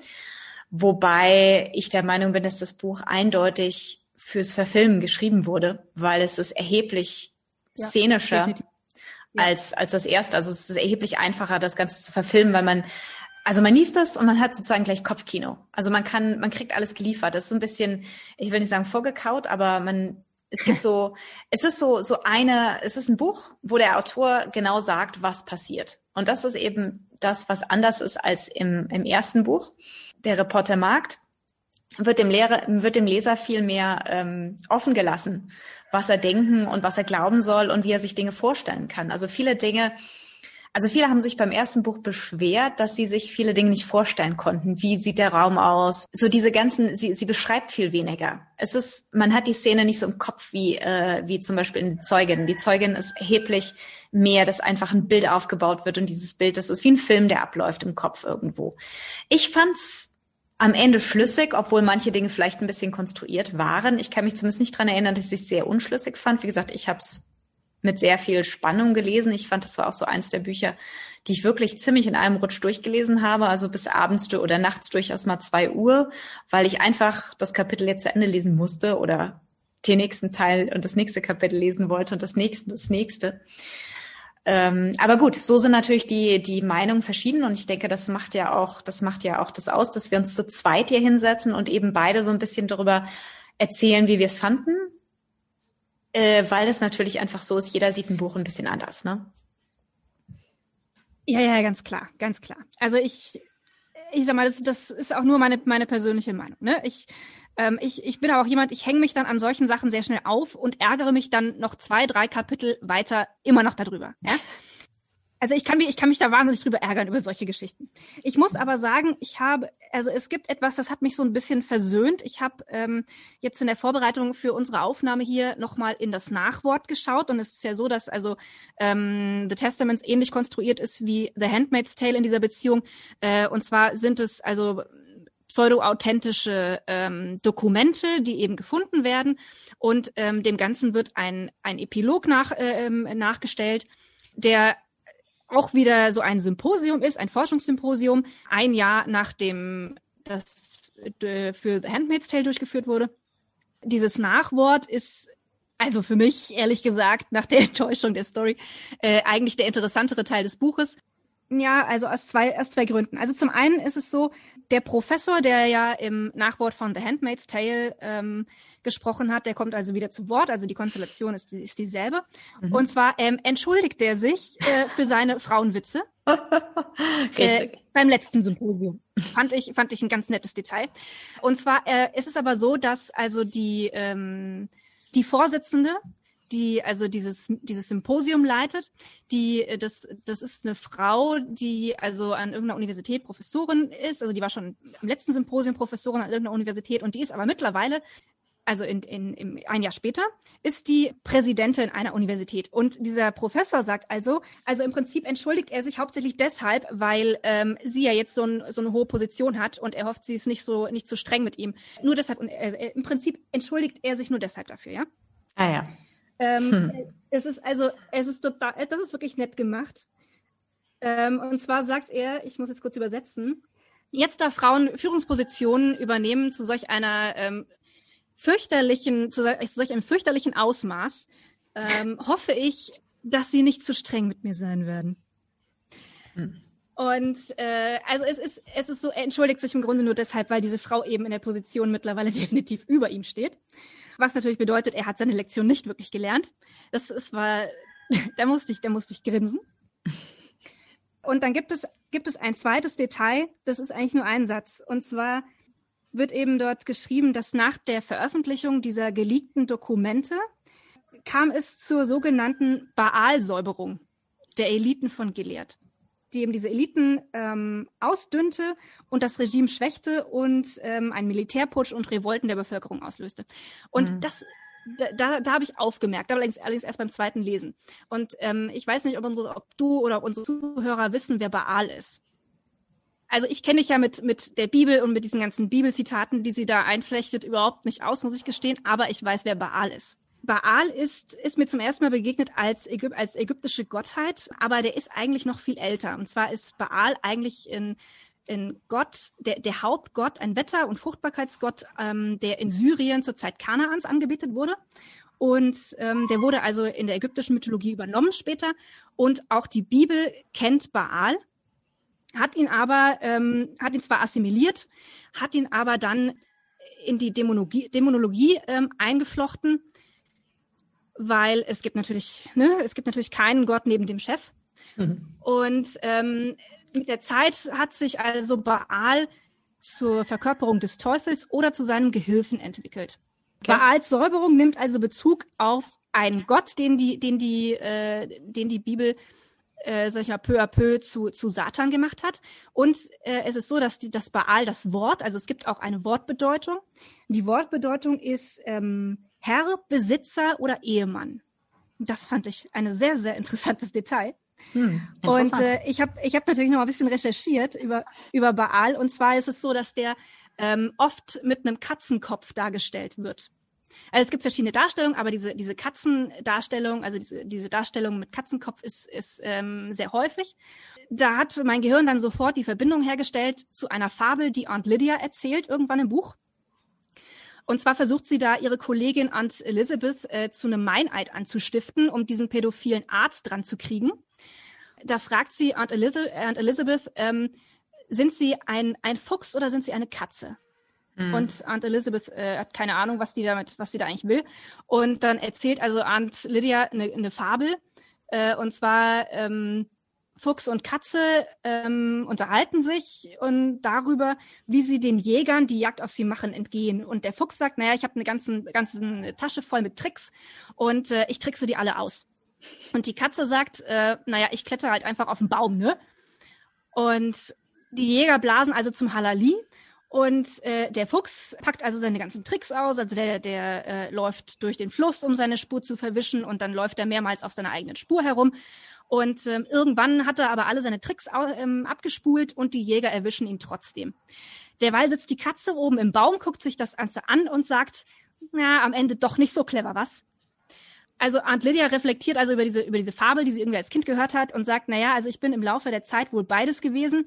S1: Wobei ich der Meinung bin, dass das Buch eindeutig fürs Verfilmen geschrieben wurde, weil es ist erheblich ja, szenischer ja. als, als das erste. Also es ist erheblich einfacher, das Ganze zu verfilmen, weil man, also man liest das und man hat sozusagen gleich Kopfkino. Also man kann, man kriegt alles geliefert. Das ist so ein bisschen, ich will nicht sagen vorgekaut, aber man, es gibt so, es ist so, so eine, es ist ein Buch, wo der Autor genau sagt, was passiert. Und das ist eben das, was anders ist als im, im ersten Buch, der Reporter Markt, wird dem Lehrer, wird dem Leser viel mehr ähm, offen gelassen, was er denken und was er glauben soll und wie er sich Dinge vorstellen kann. Also viele Dinge, also viele haben sich beim ersten Buch beschwert, dass sie sich viele Dinge nicht vorstellen konnten. Wie sieht der Raum aus? So diese ganzen, sie, sie beschreibt viel weniger. Es ist, man hat die Szene nicht so im Kopf wie, äh, wie zum Beispiel in Zeugin. Die Zeugin ist erheblich mehr, dass einfach ein Bild aufgebaut wird und dieses Bild, das ist wie ein Film, der abläuft im Kopf irgendwo. Ich fand's am Ende schlüssig, obwohl manche Dinge vielleicht ein bisschen konstruiert waren. Ich kann mich zumindest nicht dran erinnern, dass ich es sehr unschlüssig fand. Wie gesagt, ich habe es mit sehr viel Spannung gelesen. Ich fand, das war auch so eins der Bücher, die ich wirklich ziemlich in einem Rutsch durchgelesen habe, also bis abends oder nachts durchaus mal zwei Uhr, weil ich einfach das Kapitel jetzt zu Ende lesen musste oder den nächsten Teil und das nächste Kapitel lesen wollte und das nächste, das nächste. Ähm, aber gut, so sind natürlich die, die Meinungen verschieden und ich denke, das macht ja auch, das macht ja auch das aus, dass wir uns zu zweit hier hinsetzen und eben beide so ein bisschen darüber erzählen, wie wir es fanden, äh, weil es natürlich einfach so ist, jeder sieht ein Buch ein bisschen anders, ne?
S2: Ja, ja, ganz klar, ganz klar. Also ich, ich sag mal, das, das ist auch nur meine, meine persönliche Meinung. Ne? Ich ähm, ich, ich bin aber auch jemand, ich hänge mich dann an solchen Sachen sehr schnell auf und ärgere mich dann noch zwei, drei Kapitel weiter immer noch darüber. Ja? Also ich kann mich, ich kann mich da wahnsinnig drüber ärgern über solche Geschichten. Ich muss aber sagen, ich habe, also es gibt etwas, das hat mich so ein bisschen versöhnt. Ich habe ähm, jetzt in der Vorbereitung für unsere Aufnahme hier nochmal in das Nachwort geschaut und es ist ja so, dass also ähm, The Testaments ähnlich konstruiert ist wie The Handmaid's Tale in dieser Beziehung. Äh, und zwar sind es also pseudo-authentische ähm, Dokumente, die eben gefunden werden. Und ähm, dem Ganzen wird ein, ein Epilog nach, äh, ähm, nachgestellt, der auch wieder so ein Symposium ist, ein Forschungssymposium, ein Jahr nachdem das äh, für The Handmaid's Tale durchgeführt wurde. Dieses Nachwort ist also für mich, ehrlich gesagt, nach der Enttäuschung der Story, äh, eigentlich der interessantere Teil des Buches. Ja, also aus zwei, aus zwei Gründen. Also zum einen ist es so, der Professor, der ja im Nachwort von The Handmaid's Tale ähm, gesprochen hat, der kommt also wieder zu Wort. Also die Konstellation ist, ist dieselbe. Mhm. Und zwar ähm, entschuldigt er sich äh, für seine Frauenwitze. äh, beim letzten Symposium. Fand ich, fand ich ein ganz nettes Detail. Und zwar äh, ist es aber so, dass also die, ähm, die Vorsitzende die also dieses dieses Symposium leitet. Die äh, das das ist eine Frau, die also an irgendeiner Universität Professorin ist. Also die war schon im letzten Symposium Professorin an irgendeiner Universität und die ist aber mittlerweile also in, in, in, ein Jahr später, ist die Präsidentin einer Universität. Und dieser Professor sagt also, also im Prinzip entschuldigt er sich hauptsächlich deshalb, weil ähm, sie ja jetzt so, ein, so eine hohe Position hat und er hofft, sie ist nicht so nicht so streng mit ihm. Nur deshalb, und äh, im Prinzip entschuldigt er sich nur deshalb dafür, ja?
S1: Ah ja.
S2: Ähm, hm. Es ist also, es ist total, das ist wirklich nett gemacht. Ähm, und zwar sagt er, ich muss jetzt kurz übersetzen, jetzt da Frauen Führungspositionen übernehmen zu solch einer ähm, fürchterlichen, zu solch einem fürchterlichen Ausmaß, ähm, hoffe ich, dass sie nicht zu streng mit mir sein werden. Hm. Und äh, also es ist, es ist so, er entschuldigt sich im Grunde nur deshalb, weil diese Frau eben in der Position mittlerweile definitiv über ihm steht was natürlich bedeutet, er hat seine Lektion nicht wirklich gelernt. Das, das war, da musste ich, da musste ich grinsen. Und dann gibt es, gibt es ein zweites Detail, das ist eigentlich nur ein Satz. Und zwar wird eben dort geschrieben, dass nach der Veröffentlichung dieser geleakten Dokumente kam es zur sogenannten Baalsäuberung der Eliten von Gilead die eben diese Eliten ähm, ausdünnte und das Regime schwächte und ähm, einen Militärputsch und Revolten der Bevölkerung auslöste. Und mhm. das da, da, habe ich aufgemerkt, allerdings, allerdings erst beim zweiten Lesen. Und ähm, ich weiß nicht, ob, unsere, ob du oder unsere Zuhörer wissen, wer Baal ist. Also ich kenne dich ja mit, mit der Bibel und mit diesen ganzen Bibelzitaten, die sie da einflechtet, überhaupt nicht aus, muss ich gestehen, aber ich weiß, wer Baal ist. Baal ist, ist mir zum ersten Mal begegnet als, Ägyp als ägyptische Gottheit, aber der ist eigentlich noch viel älter. Und zwar ist Baal eigentlich in, in Gott, der, der Hauptgott, ein Wetter- und Fruchtbarkeitsgott, ähm, der in Syrien zur Zeit Kanaans angebetet wurde. Und ähm, der wurde also in der ägyptischen Mythologie übernommen später. Und auch die Bibel kennt Baal, hat ihn aber, ähm, hat ihn zwar assimiliert, hat ihn aber dann in die Dämonologie, Dämonologie ähm, eingeflochten weil es gibt natürlich, ne, es gibt natürlich keinen Gott neben dem Chef. Mhm. Und ähm, mit der Zeit hat sich also Baal zur Verkörperung des Teufels oder zu seinem Gehilfen entwickelt. Okay. Baals Säuberung nimmt also Bezug auf einen Gott, den die, den die, äh, den die Bibel äh, sag ich mal, peu à peu zu, zu Satan gemacht hat. Und äh, es ist so, dass die, das Baal das Wort, also es gibt auch eine Wortbedeutung. Die Wortbedeutung ist ähm, Herr, Besitzer oder Ehemann. Das fand ich ein sehr, sehr interessantes Detail. Hm, und äh, ich habe ich hab natürlich noch mal ein bisschen recherchiert über, über Baal. Und zwar ist es so, dass der ähm, oft mit einem Katzenkopf dargestellt wird. Also es gibt verschiedene Darstellungen, aber diese, diese Katzendarstellung, also diese, diese Darstellung mit Katzenkopf ist, ist ähm, sehr häufig. Da hat mein Gehirn dann sofort die Verbindung hergestellt zu einer Fabel, die Aunt Lydia erzählt, irgendwann im Buch. Und zwar versucht sie da ihre Kollegin Aunt Elizabeth äh, zu einem Meineid anzustiften, um diesen pädophilen Arzt dran zu kriegen. Da fragt sie Aunt, Eliz Aunt Elizabeth, ähm, sind Sie ein, ein Fuchs oder sind Sie eine Katze? Mhm. Und Aunt Elizabeth äh, hat keine Ahnung, was die damit, was die da eigentlich will. Und dann erzählt also Aunt Lydia eine, eine Fabel. Äh, und zwar ähm, Fuchs und Katze ähm, unterhalten sich und darüber, wie sie den Jägern, die Jagd auf sie machen, entgehen. Und der Fuchs sagt, naja, ich habe eine ganze ganzen Tasche voll mit Tricks und äh, ich trickse die alle aus. Und die Katze sagt, äh, naja, ich kletter halt einfach auf den Baum, ne? Und die Jäger blasen also zum Halali und äh, der Fuchs packt also seine ganzen Tricks aus. Also der, der äh, läuft durch den Fluss, um seine Spur zu verwischen und dann läuft er mehrmals auf seiner eigenen Spur herum. Und ähm, irgendwann hat er aber alle seine Tricks ähm, abgespult und die Jäger erwischen ihn trotzdem. Derweil sitzt die Katze oben im Baum, guckt sich das Ganze an und sagt, ja, am Ende doch nicht so clever, was? Also Aunt Lydia reflektiert also über diese, über diese Fabel, die sie irgendwie als Kind gehört hat und sagt, na ja, also ich bin im Laufe der Zeit wohl beides gewesen.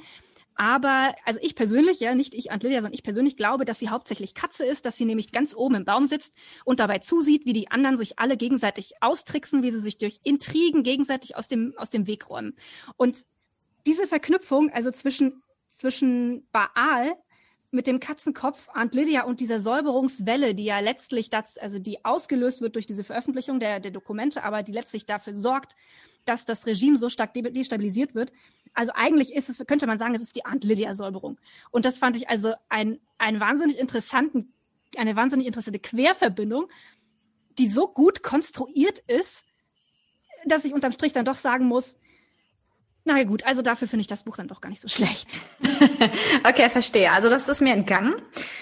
S2: Aber, also ich persönlich, ja, nicht ich, Aunt Lydia, sondern ich persönlich glaube, dass sie hauptsächlich Katze ist, dass sie nämlich ganz oben im Baum sitzt und dabei zusieht, wie die anderen sich alle gegenseitig austricksen, wie sie sich durch Intrigen gegenseitig aus dem, aus dem Weg räumen. Und diese Verknüpfung, also zwischen, zwischen Baal mit dem Katzenkopf, Aunt Lydia und dieser Säuberungswelle, die ja letztlich das, also die ausgelöst wird durch diese Veröffentlichung der, der Dokumente, aber die letztlich dafür sorgt, dass das Regime so stark destabilisiert wird. Also eigentlich ist es, könnte man sagen, es ist die Aunt Lydia Säuberung. Und das fand ich also ein, ein wahnsinnig interessanten, eine wahnsinnig interessante Querverbindung, die so gut konstruiert ist, dass ich unterm Strich dann doch sagen muss, na ja, gut, also dafür finde ich das Buch dann doch gar nicht so schlecht.
S1: okay, verstehe. Also das ist mir entgangen.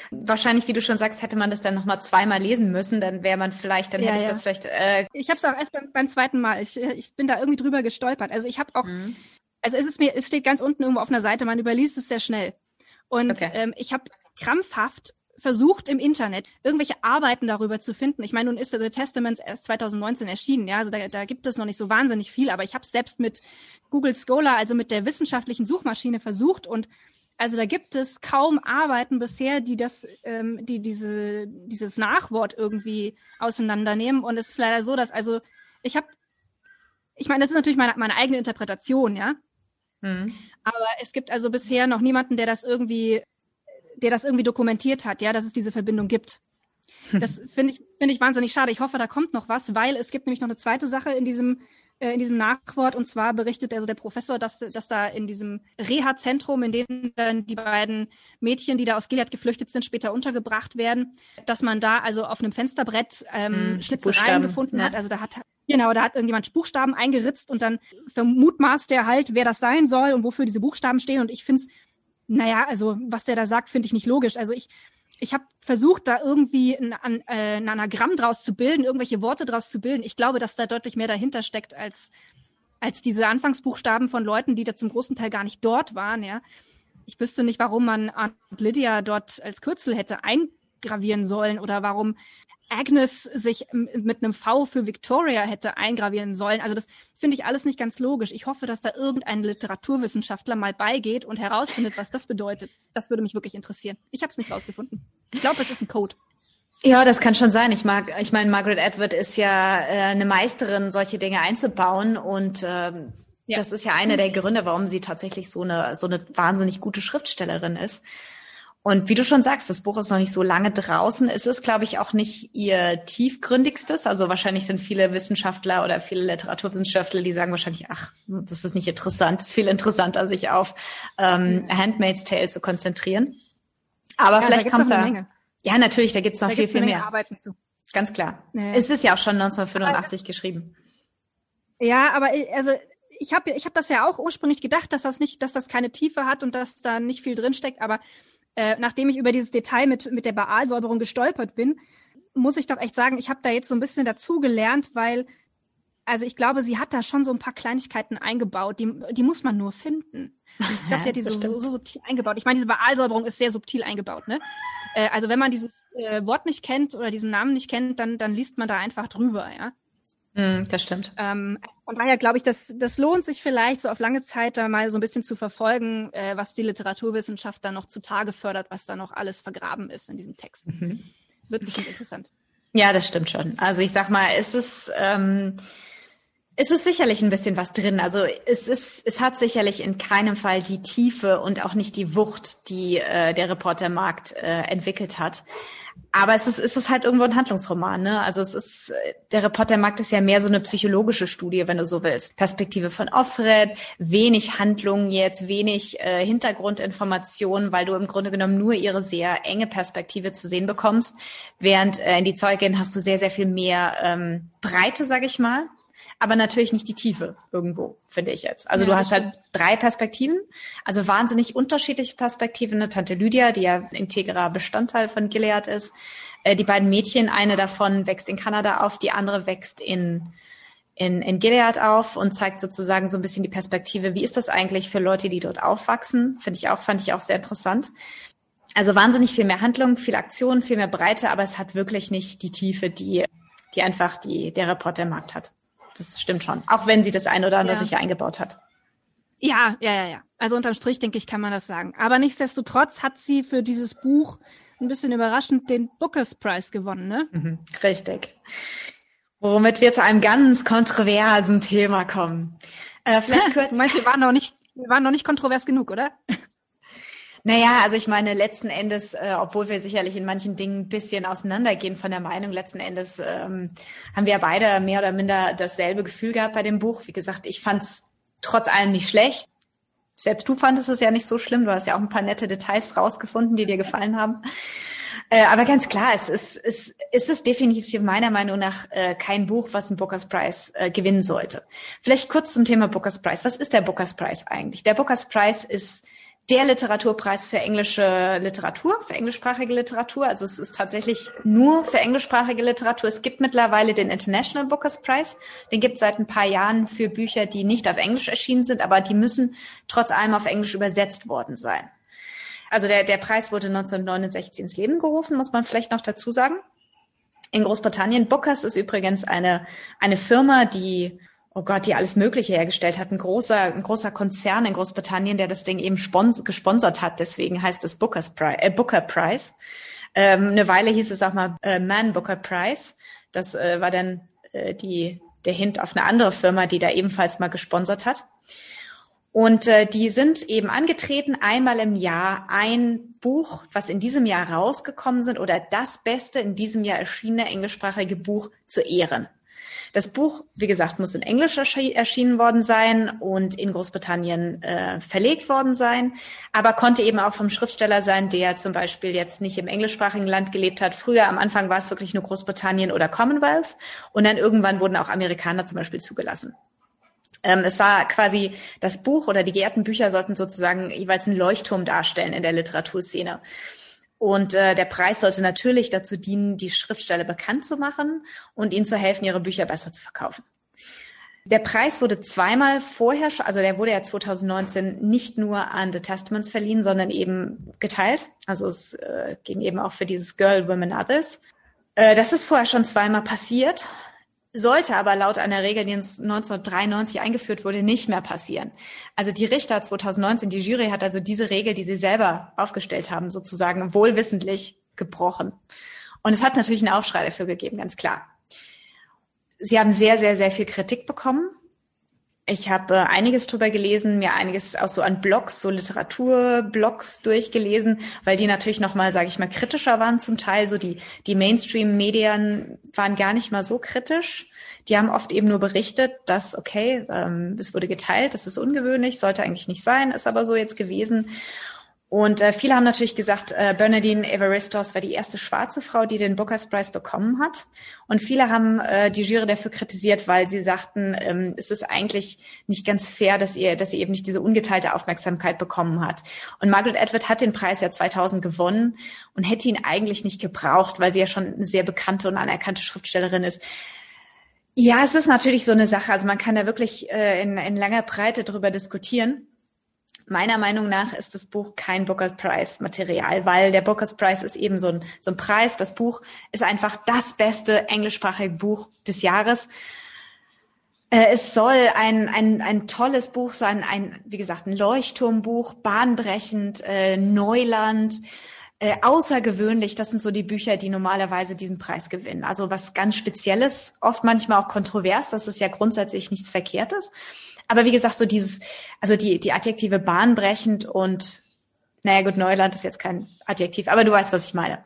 S1: Wahrscheinlich, wie du schon sagst, hätte man das dann nochmal zweimal lesen müssen, dann wäre man vielleicht, dann ja, hätte ich ja. das vielleicht. Äh
S2: ich habe es auch erst beim, beim, zweiten Mal. Ich, ich bin da irgendwie drüber gestolpert. Also ich habe auch, mhm. also es ist mir, es steht ganz unten irgendwo auf einer Seite, man überliest es sehr schnell. Und okay. ähm, ich habe krampfhaft versucht im Internet irgendwelche Arbeiten darüber zu finden. Ich meine, nun ist The Testaments erst 2019 erschienen, ja, also da, da gibt es noch nicht so wahnsinnig viel, aber ich habe es selbst mit Google Scholar, also mit der wissenschaftlichen Suchmaschine versucht und also da gibt es kaum Arbeiten bisher, die das, ähm, die diese dieses Nachwort irgendwie auseinandernehmen. Und es ist leider so, dass also ich habe, ich meine, das ist natürlich meine, meine eigene Interpretation, ja. Mhm. Aber es gibt also bisher noch niemanden, der das irgendwie der das irgendwie dokumentiert hat, ja, dass es diese Verbindung gibt. Das finde ich, finde ich wahnsinnig schade. Ich hoffe, da kommt noch was, weil es gibt nämlich noch eine zweite Sache in diesem, äh, in diesem Nachwort. Und zwar berichtet also der Professor, dass, dass da in diesem Reha-Zentrum, in dem dann die beiden Mädchen, die da aus Gilead geflüchtet sind, später untergebracht werden, dass man da also auf einem Fensterbrett ähm, mm, Schnitzereien gefunden ja. hat. Also da hat Genau, da hat irgendjemand Buchstaben eingeritzt und dann vermutmaßt er halt, wer das sein soll und wofür diese Buchstaben stehen. Und ich finde es naja, also was der da sagt, finde ich nicht logisch. Also ich, ich habe versucht, da irgendwie ein, ein, äh, ein Anagramm draus zu bilden, irgendwelche Worte draus zu bilden. Ich glaube, dass da deutlich mehr dahinter steckt als, als diese Anfangsbuchstaben von Leuten, die da zum großen Teil gar nicht dort waren, ja. Ich wüsste nicht, warum man Aunt Lydia dort als Kürzel hätte eingravieren sollen oder warum Agnes sich mit einem V für Victoria hätte eingravieren sollen. Also das finde ich alles nicht ganz logisch. Ich hoffe, dass da irgendein Literaturwissenschaftler mal beigeht und herausfindet, was das bedeutet. Das würde mich wirklich interessieren. Ich habe es nicht rausgefunden. Ich glaube, es ist ein Code.
S1: Ja, das kann schon sein. Ich mag, ich meine, Margaret Atwood ist ja äh, eine Meisterin, solche Dinge einzubauen und ähm, ja. das ist ja einer der Gründe, warum sie tatsächlich so eine so eine wahnsinnig gute Schriftstellerin ist. Und wie du schon sagst, das Buch ist noch nicht so lange draußen. Es ist, glaube ich, auch nicht ihr tiefgründigstes. Also wahrscheinlich sind viele Wissenschaftler oder viele Literaturwissenschaftler, die sagen wahrscheinlich, ach, das ist nicht interessant. Es ist viel interessanter, sich auf ähm, Handmaid's Tale zu konzentrieren. Aber ja, vielleicht da kommt da. Ja, natürlich, da gibt's noch da viel, viel mehr. Arbeiten zu. Ganz klar. Ja. Es ist ja auch schon 1985 aber, geschrieben.
S2: Ja, aber also ich habe ich hab das ja auch ursprünglich gedacht, dass das nicht, dass das keine Tiefe hat und dass da nicht viel drinsteckt, aber äh, nachdem ich über dieses Detail mit, mit der Baalsäuberung gestolpert bin, muss ich doch echt sagen, ich habe da jetzt so ein bisschen dazu gelernt, weil, also ich glaube, sie hat da schon so ein paar Kleinigkeiten eingebaut, die, die muss man nur finden. Ich glaube, sie hat die so, so, so, subtil eingebaut. Ich meine, diese Baalsäuberung ist sehr subtil eingebaut. Ne? Äh, also wenn man dieses äh, Wort nicht kennt oder diesen Namen nicht kennt, dann, dann liest man da einfach drüber, ja.
S1: Mm, das stimmt.
S2: Ähm, von daher glaube ich, dass das lohnt sich vielleicht so auf lange Zeit da mal so ein bisschen zu verfolgen, äh, was die Literaturwissenschaft da noch zutage fördert, was da noch alles vergraben ist in diesem Text. Mhm. Wird bestimmt interessant.
S1: Ja, das stimmt schon. Also ich sag mal, es ist ähm, es ist sicherlich ein bisschen was drin. Also es ist, es hat sicherlich in keinem Fall die Tiefe und auch nicht die Wucht, die äh, der Reportermarkt äh, entwickelt hat. Aber es ist, es ist halt irgendwo ein Handlungsroman, ne? Also es ist, der Reportermarkt ist ja mehr so eine psychologische Studie, wenn du so willst. Perspektive von Offred, wenig Handlungen jetzt, wenig äh, Hintergrundinformationen, weil du im Grunde genommen nur ihre sehr enge Perspektive zu sehen bekommst. Während äh, in die Zeugin hast du sehr, sehr viel mehr ähm, Breite, sag ich mal aber natürlich nicht die Tiefe irgendwo, finde ich jetzt. Also ja, du hast halt drei Perspektiven, also wahnsinnig unterschiedliche Perspektiven. Eine Tante Lydia, die ja ein integrer Bestandteil von Gilead ist. Äh, die beiden Mädchen, eine davon wächst in Kanada auf, die andere wächst in, in, in Gilead auf und zeigt sozusagen so ein bisschen die Perspektive, wie ist das eigentlich für Leute, die dort aufwachsen? Finde ich auch, fand ich auch sehr interessant. Also wahnsinnig viel mehr Handlung, viel Aktion, viel mehr Breite, aber es hat wirklich nicht die Tiefe, die, die einfach die, der Reportermarkt hat das stimmt schon. Auch wenn sie das ein oder andere ja. sicher eingebaut hat.
S2: Ja, ja, ja, ja. Also unterm Strich, denke ich, kann man das sagen. Aber nichtsdestotrotz hat sie für dieses Buch ein bisschen überraschend den Bookers Prize gewonnen, ne?
S1: Mhm, richtig. Womit wir zu einem ganz kontroversen Thema kommen.
S2: Äh, vielleicht kurz. du meinst, wir waren noch nicht, wir waren noch nicht kontrovers genug, oder?
S1: Naja, also ich meine, letzten Endes, äh, obwohl wir sicherlich in manchen Dingen ein bisschen auseinandergehen von der Meinung, letzten Endes ähm, haben wir beide mehr oder minder dasselbe Gefühl gehabt bei dem Buch. Wie gesagt, ich fand es trotz allem nicht schlecht. Selbst du fandest es ja nicht so schlimm. Du hast ja auch ein paar nette Details rausgefunden, die dir gefallen haben. Äh, aber ganz klar, es ist, es, es ist definitiv meiner Meinung nach äh, kein Buch, was einen Bookers Prize äh, gewinnen sollte. Vielleicht kurz zum Thema Bookers Prize. Was ist der Bookers Prize eigentlich? Der Bookers Prize ist der Literaturpreis für englische Literatur, für englischsprachige Literatur. Also es ist tatsächlich nur für englischsprachige Literatur. Es gibt mittlerweile den International Bookers Prize. Den gibt es seit ein paar Jahren für Bücher, die nicht auf Englisch erschienen sind, aber die müssen trotz allem auf Englisch übersetzt worden sein. Also der, der Preis wurde 1969 ins Leben gerufen, muss man vielleicht noch dazu sagen. In Großbritannien. Bookers ist übrigens eine, eine Firma, die oh Gott, die alles Mögliche hergestellt hat. Ein großer, ein großer Konzern in Großbritannien, der das Ding eben spons gesponsert hat. Deswegen heißt es Booker's Prize, äh, Booker Prize. Ähm, eine Weile hieß es auch mal äh, Man Booker Prize. Das äh, war dann äh, die, der Hint auf eine andere Firma, die da ebenfalls mal gesponsert hat. Und äh, die sind eben angetreten, einmal im Jahr ein Buch, was in diesem Jahr rausgekommen sind oder das beste in diesem Jahr erschienene englischsprachige Buch zu ehren. Das Buch, wie gesagt, muss in Englisch erschienen worden sein und in Großbritannien äh, verlegt worden sein, aber konnte eben auch vom Schriftsteller sein, der zum Beispiel jetzt nicht im englischsprachigen Land gelebt hat. Früher am Anfang war es wirklich nur Großbritannien oder Commonwealth und dann irgendwann wurden auch Amerikaner zum Beispiel zugelassen. Ähm, es war quasi das Buch oder die geehrten Bücher sollten sozusagen jeweils einen Leuchtturm darstellen in der Literaturszene. Und äh, der Preis sollte natürlich dazu dienen, die Schriftsteller bekannt zu machen und ihnen zu helfen, ihre Bücher besser zu verkaufen. Der Preis wurde zweimal vorher, also der wurde ja 2019 nicht nur an The Testaments verliehen, sondern eben geteilt. Also es äh, ging eben auch für dieses Girl, Women, Others. Äh, das ist vorher schon zweimal passiert sollte aber laut einer Regel, die 1993 eingeführt wurde, nicht mehr passieren. Also die Richter 2019, die Jury hat also diese Regel, die sie selber aufgestellt haben, sozusagen wohlwissentlich gebrochen. Und es hat natürlich einen Aufschrei dafür gegeben, ganz klar. Sie haben sehr, sehr, sehr viel Kritik bekommen. Ich habe äh, einiges drüber gelesen, mir einiges auch so an Blogs, so Literaturblogs durchgelesen, weil die natürlich nochmal, sage ich mal, kritischer waren zum Teil. So die, die Mainstream-Medien waren gar nicht mal so kritisch. Die haben oft eben nur berichtet, dass, okay, ähm, es wurde geteilt, das ist ungewöhnlich, sollte eigentlich nicht sein, ist aber so jetzt gewesen. Und äh, viele haben natürlich gesagt, äh, Bernadine Evaristos war die erste schwarze Frau, die den Booker's Prize bekommen hat. Und viele haben äh, die Jury dafür kritisiert, weil sie sagten, ähm, es ist eigentlich nicht ganz fair, dass ihr, dass sie eben nicht diese ungeteilte Aufmerksamkeit bekommen hat. Und Margaret Atwood hat den Preis ja 2000 gewonnen und hätte ihn eigentlich nicht gebraucht, weil sie ja schon eine sehr bekannte und anerkannte Schriftstellerin ist. Ja, es ist natürlich so eine Sache. Also man kann da wirklich äh, in, in langer Breite drüber diskutieren. Meiner Meinung nach ist das Buch kein Booker Prize Material, weil der Booker Prize ist eben so ein, so ein Preis. Das Buch ist einfach das beste englischsprachige Buch des Jahres. Äh, es soll ein, ein, ein tolles Buch sein, ein, wie gesagt, ein Leuchtturmbuch, bahnbrechend, äh, Neuland, äh, außergewöhnlich. Das sind so die Bücher, die normalerweise diesen Preis gewinnen. Also was ganz Spezielles, oft manchmal auch kontrovers. Das ist ja grundsätzlich nichts Verkehrtes. Aber wie gesagt, so dieses, also die, die Adjektive bahnbrechend und naja gut, Neuland ist jetzt kein Adjektiv, aber du weißt, was ich meine.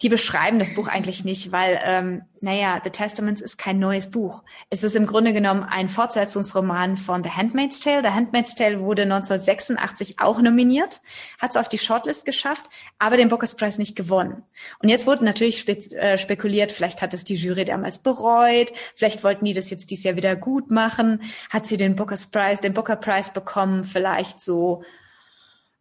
S1: Die beschreiben das Buch eigentlich nicht, weil, ähm, naja, The Testaments ist kein neues Buch. Es ist im Grunde genommen ein Fortsetzungsroman von The Handmaid's Tale. The Handmaid's Tale wurde 1986 auch nominiert, hat es auf die Shortlist geschafft, aber den Booker's Prize nicht gewonnen. Und jetzt wurde natürlich spe äh, spekuliert, vielleicht hat es die Jury damals bereut, vielleicht wollten die das jetzt dieses Jahr wieder gut machen, hat sie den Booker's Prize, den Booker Prize bekommen, vielleicht so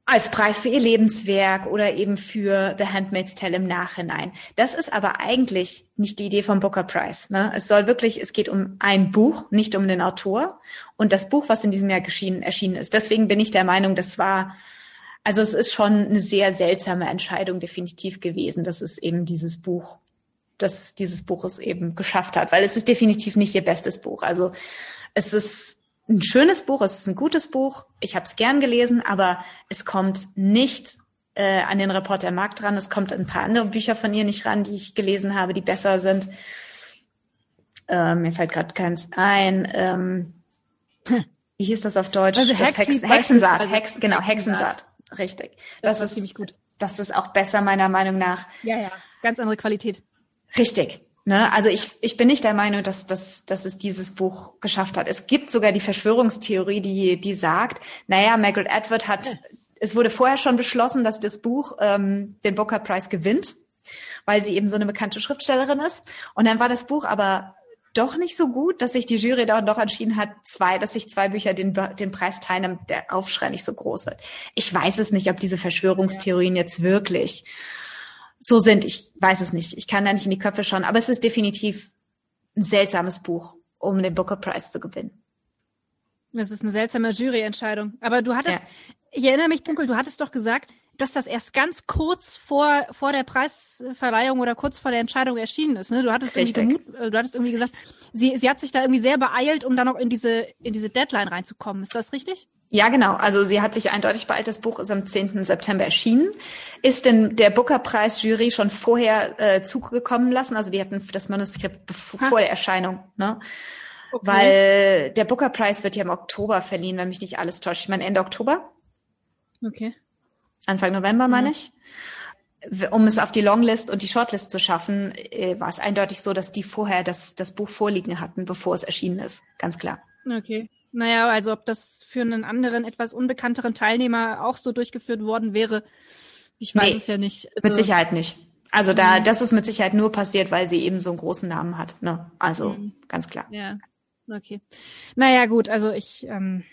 S1: als Preis für ihr Lebenswerk oder eben für The Handmaid's Tale im Nachhinein. Das ist aber eigentlich nicht die Idee vom Booker Prize. Ne? Es soll wirklich, es geht um ein Buch, nicht um den Autor und das Buch, was in diesem Jahr geschienen, erschienen ist. Deswegen bin ich der Meinung, das war, also es ist schon eine sehr seltsame Entscheidung definitiv gewesen, dass es eben dieses Buch, dass dieses Buch es eben geschafft hat, weil es ist definitiv nicht ihr bestes Buch. Also es ist ein schönes Buch, es ist ein gutes Buch, ich habe es gern gelesen, aber es kommt nicht äh, an den Reporter Markt ran. Es kommt ein paar andere Bücher von ihr nicht ran, die ich gelesen habe, die besser sind. Äh, mir fällt gerade keins ein. Ähm, wie hieß das auf Deutsch?
S2: Also
S1: das
S2: Hex
S1: Hexensaat. Hex, genau, Hexensaat. Richtig.
S2: Das, das ist ziemlich gut.
S1: Das ist auch besser meiner Meinung nach.
S2: Ja, ja, ganz andere Qualität.
S1: Richtig. Ne? Also ich, ich bin nicht der Meinung, dass, dass, dass es dieses Buch geschafft hat. Es gibt sogar die Verschwörungstheorie, die, die sagt, naja, Margaret Atwood hat, ja. es wurde vorher schon beschlossen, dass das Buch ähm, den Booker Prize gewinnt, weil sie eben so eine bekannte Schriftstellerin ist. Und dann war das Buch aber doch nicht so gut, dass sich die Jury dann doch entschieden hat, zwei, dass sich zwei Bücher den, den Preis teilen, der Aufschrei nicht so groß wird. Ich weiß es nicht, ob diese Verschwörungstheorien jetzt wirklich so sind. Ich weiß es nicht. Ich kann da nicht in die Köpfe schauen, aber es ist definitiv ein seltsames Buch, um den Booker Prize zu gewinnen.
S2: Das ist eine seltsame Juryentscheidung. Aber du hattest, ja. ich erinnere mich dunkel, du hattest doch gesagt, dass das erst ganz kurz vor, vor der Preisverleihung oder kurz vor der Entscheidung erschienen ist. Ne? Du hattest irgendwie Mut, äh, du hattest irgendwie gesagt, sie, sie hat sich da irgendwie sehr beeilt, um dann noch in diese, in diese Deadline reinzukommen. Ist das richtig?
S1: Ja, genau. Also sie hat sich eindeutig beeilt. Das Buch ist am 10. September erschienen. Ist denn der Booker-Preis-Jury schon vorher äh, zugekommen lassen? Also die hatten das Manuskript vor der Erscheinung. Ne? Okay. Weil der Booker-Preis wird ja im Oktober verliehen, wenn mich nicht alles täuscht. Ich meine Ende Oktober.
S2: Okay.
S1: Anfang November, meine mhm. ich. Um es auf die Longlist und die Shortlist zu schaffen, äh, war es eindeutig so, dass die vorher das, das Buch vorliegen hatten, bevor es erschienen ist. Ganz klar.
S2: Okay. Naja, also ob das für einen anderen, etwas unbekannteren Teilnehmer auch so durchgeführt worden wäre, ich weiß nee, es ja nicht.
S1: Also, mit Sicherheit nicht. Also da, mhm. das ist mit Sicherheit nur passiert, weil sie eben so einen großen Namen hat. Ne? Also mhm. ganz klar.
S2: Ja, okay. Naja, gut, also ich, ähm,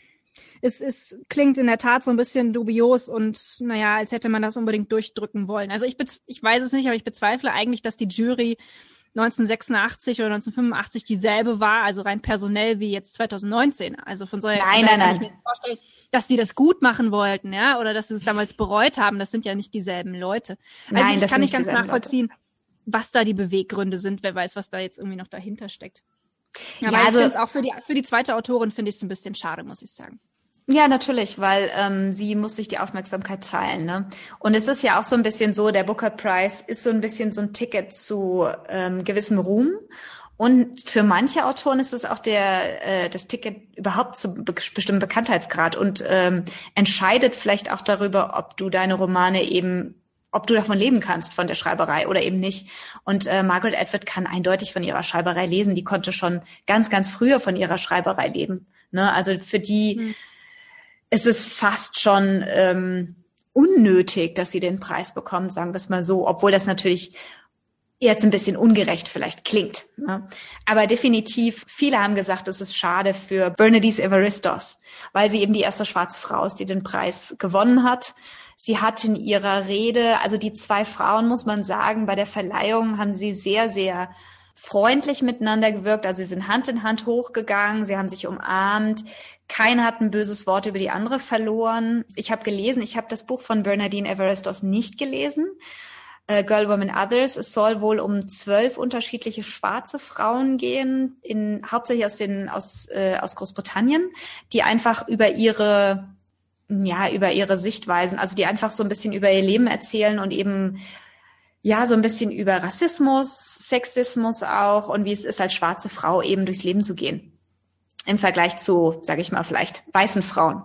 S2: es, es klingt in der Tat so ein bisschen dubios und naja, als hätte man das unbedingt durchdrücken wollen. Also ich, ich weiß es nicht, aber ich bezweifle eigentlich, dass die Jury 1986 oder 1985 dieselbe war, also rein personell wie jetzt 2019. Also von solcher
S1: nein, nein, kann ich mir
S2: vorstellen, dass sie das gut machen wollten, ja, oder dass sie es damals bereut haben. Das sind ja nicht dieselben Leute. Also nein, ich kann nicht ganz nachvollziehen, Leute. was da die Beweggründe sind. Wer weiß, was da jetzt irgendwie noch dahinter steckt. Aber ja, also, ich finde es auch für die, für die zweite Autorin finde ich es ein bisschen schade, muss ich sagen.
S1: Ja, natürlich, weil ähm, sie muss sich die Aufmerksamkeit teilen. Ne? Und es ist ja auch so ein bisschen so, der Booker Prize ist so ein bisschen so ein Ticket zu ähm, gewissem Ruhm. Und für manche Autoren ist es auch der äh, das Ticket überhaupt zu be bestimmten Bekanntheitsgrad und ähm, entscheidet vielleicht auch darüber, ob du deine Romane eben ob du davon leben kannst von der Schreiberei oder eben nicht. Und äh, Margaret Atwood kann eindeutig von ihrer Schreiberei lesen. Die konnte schon ganz, ganz früher von ihrer Schreiberei leben. Ne? Also für die hm es ist fast schon ähm, unnötig, dass sie den Preis bekommt, sagen wir es mal so, obwohl das natürlich jetzt ein bisschen ungerecht vielleicht klingt. Ne? Aber definitiv, viele haben gesagt, es ist schade für Bernadette Evaristos, weil sie eben die erste schwarze Frau ist, die den Preis gewonnen hat. Sie hat in ihrer Rede, also die zwei Frauen, muss man sagen, bei der Verleihung haben sie sehr, sehr freundlich miteinander gewirkt. Also sie sind Hand in Hand hochgegangen, sie haben sich umarmt. Keiner hat ein böses Wort über die andere verloren. Ich habe gelesen, ich habe das Buch von Bernadine Everestos nicht gelesen. Girl, Woman, Others. Es soll wohl um zwölf unterschiedliche schwarze Frauen gehen, in, hauptsächlich aus den aus äh, aus Großbritannien, die einfach über ihre ja über ihre Sichtweisen, also die einfach so ein bisschen über ihr Leben erzählen und eben ja so ein bisschen über Rassismus, Sexismus auch und wie es ist als schwarze Frau eben durchs Leben zu gehen im Vergleich zu, sage ich mal, vielleicht weißen Frauen.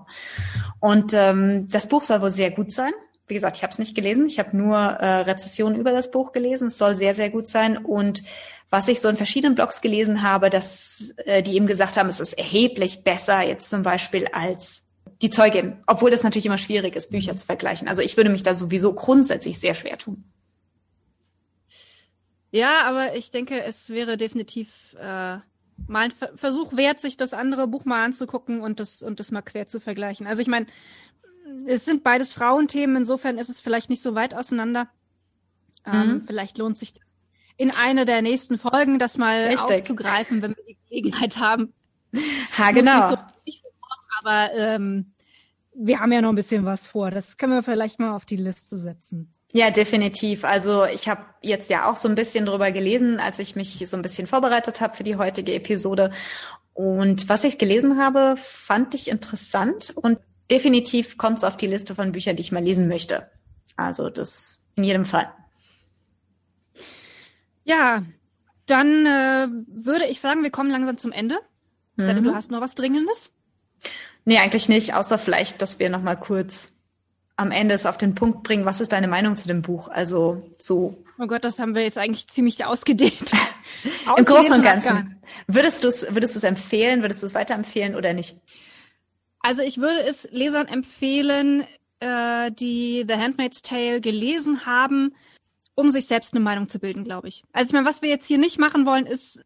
S1: Und ähm, das Buch soll wohl sehr gut sein. Wie gesagt, ich habe es nicht gelesen. Ich habe nur äh, Rezessionen über das Buch gelesen. Es soll sehr, sehr gut sein. Und was ich so in verschiedenen Blogs gelesen habe, dass äh, die eben gesagt haben, es ist erheblich besser jetzt zum Beispiel als die Zeugin, obwohl das natürlich immer schwierig ist, Bücher zu vergleichen. Also ich würde mich da sowieso grundsätzlich sehr schwer tun.
S2: Ja, aber ich denke, es wäre definitiv äh, mal ein Versuch wert, sich das andere Buch mal anzugucken und das, und das mal quer zu vergleichen. Also ich meine, es sind beides Frauenthemen, insofern ist es vielleicht nicht so weit auseinander. Ähm, mhm. Ähm, vielleicht lohnt sich das in einer der nächsten Folgen, das mal Richtig. aufzugreifen, wenn wir die Gelegenheit haben.
S1: Ha, genau.
S2: So, aber ähm, wir haben ja noch ein bisschen was vor. Das können wir vielleicht mal auf die Liste setzen.
S1: Ja, definitiv. Also ich habe jetzt ja auch so ein bisschen drüber gelesen, als ich mich so ein bisschen vorbereitet habe für die heutige Episode. Und was ich gelesen habe, fand ich interessant und definitiv kommt es auf die Liste von Büchern, die ich mal lesen möchte. Also das in jedem Fall.
S2: Ja, dann äh, würde ich sagen, wir kommen langsam zum Ende. Mhm. du hast noch was Dringendes?
S1: Nee, eigentlich nicht, außer vielleicht, dass wir noch mal kurz am Ende es auf den Punkt bringen, was ist deine Meinung zu dem Buch? Also so.
S2: Oh Gott, das haben wir jetzt eigentlich ziemlich ausgedehnt.
S1: Im Großen und Ganzen. Würdest du es würdest du's empfehlen, würdest du es weiterempfehlen oder nicht?
S2: Also ich würde es Lesern empfehlen, äh, die The Handmaid's Tale gelesen haben, um sich selbst eine Meinung zu bilden, glaube ich. Also ich meine, was wir jetzt hier nicht machen wollen, ist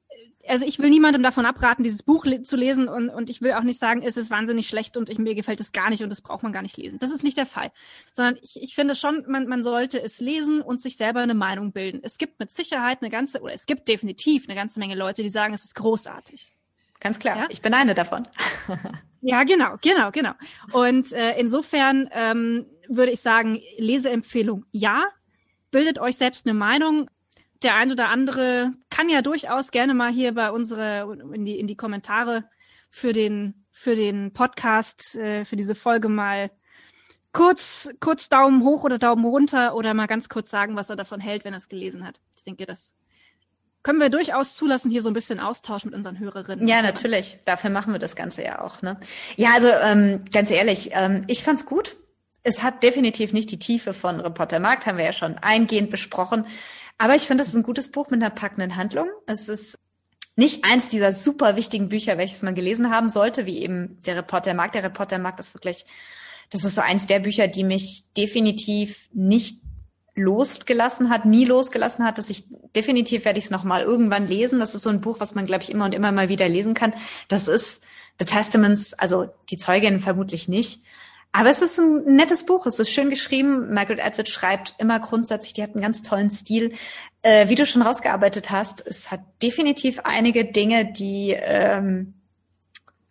S2: also ich will niemandem davon abraten, dieses Buch le zu lesen und, und ich will auch nicht sagen, es ist wahnsinnig schlecht und ich, mir gefällt es gar nicht und das braucht man gar nicht lesen. Das ist nicht der Fall. Sondern ich, ich finde schon, man, man sollte es lesen und sich selber eine Meinung bilden. Es gibt mit Sicherheit eine ganze, oder es gibt definitiv eine ganze Menge Leute, die sagen, es ist großartig.
S1: Ganz klar. Ja? Ich bin eine davon.
S2: ja, genau, genau, genau. Und äh, insofern ähm, würde ich sagen, Leseempfehlung ja. Bildet euch selbst eine Meinung, der ein oder andere kann ja durchaus gerne mal hier bei unsere in die in die Kommentare für den für den Podcast äh, für diese Folge mal kurz kurz Daumen hoch oder Daumen runter oder mal ganz kurz sagen, was er davon hält, wenn er es gelesen hat. Ich denke, das können wir durchaus zulassen, hier so ein bisschen Austausch mit unseren Hörerinnen.
S1: Ja, natürlich. Dafür machen wir das Ganze ja auch. Ne? Ja, also ähm, ganz ehrlich, ähm, ich fand's gut. Es hat definitiv nicht die Tiefe von Reporter Markt, haben wir ja schon eingehend besprochen. Aber ich finde, das ist ein gutes Buch mit einer packenden Handlung. Es ist nicht eins dieser super wichtigen Bücher, welches man gelesen haben sollte, wie eben der Reporter mag. Der Reporter mag das wirklich, das ist so eins der Bücher, die mich definitiv nicht losgelassen hat, nie losgelassen hat, dass ich definitiv werde ich es nochmal irgendwann lesen. Das ist so ein Buch, was man, glaube ich, immer und immer mal wieder lesen kann. Das ist The Testaments, also die Zeugin vermutlich nicht. Aber es ist ein nettes Buch, es ist schön geschrieben. Margaret Atwood schreibt immer grundsätzlich, die hat einen ganz tollen Stil. Äh, wie du schon rausgearbeitet hast, es hat definitiv einige Dinge, die ähm,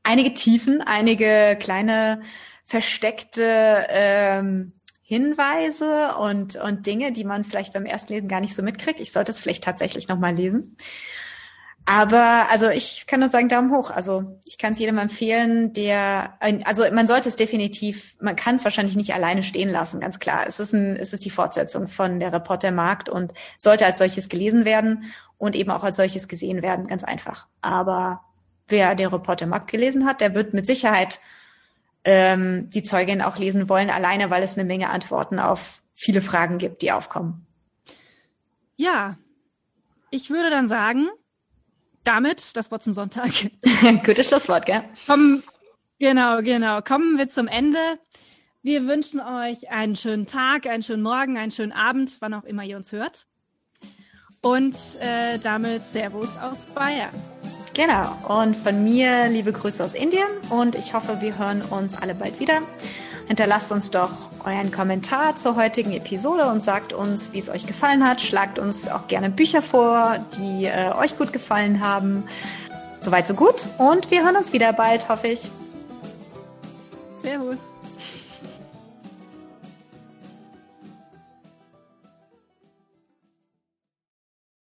S1: einige Tiefen, einige kleine versteckte ähm, Hinweise und, und Dinge, die man vielleicht beim ersten Lesen gar nicht so mitkriegt. Ich sollte es vielleicht tatsächlich nochmal lesen. Aber also ich kann nur sagen, Daumen hoch. Also ich kann es jedem empfehlen, der also man sollte es definitiv, man kann es wahrscheinlich nicht alleine stehen lassen, ganz klar. Es ist ein, es ist die Fortsetzung von der Reporter Markt und sollte als solches gelesen werden und eben auch als solches gesehen werden, ganz einfach. Aber wer der Reporter Markt gelesen hat, der wird mit Sicherheit ähm, die Zeugin auch lesen wollen, alleine weil es eine Menge Antworten auf viele Fragen gibt, die aufkommen.
S2: Ja, ich würde dann sagen, damit das Wort zum Sonntag.
S1: Gutes Schlusswort, gell?
S2: Kommen, genau, genau. Kommen wir zum Ende. Wir wünschen euch einen schönen Tag, einen schönen Morgen, einen schönen Abend, wann auch immer ihr uns hört. Und äh, damit Servus aus Bayern.
S1: Genau. Und von mir liebe Grüße aus Indien und ich hoffe, wir hören uns alle bald wieder. Hinterlasst uns doch euren Kommentar zur heutigen Episode und sagt uns, wie es euch gefallen hat. Schlagt uns auch gerne Bücher vor, die äh, euch gut gefallen haben. Soweit, so gut. Und wir hören uns wieder bald, hoffe ich.
S2: Servus.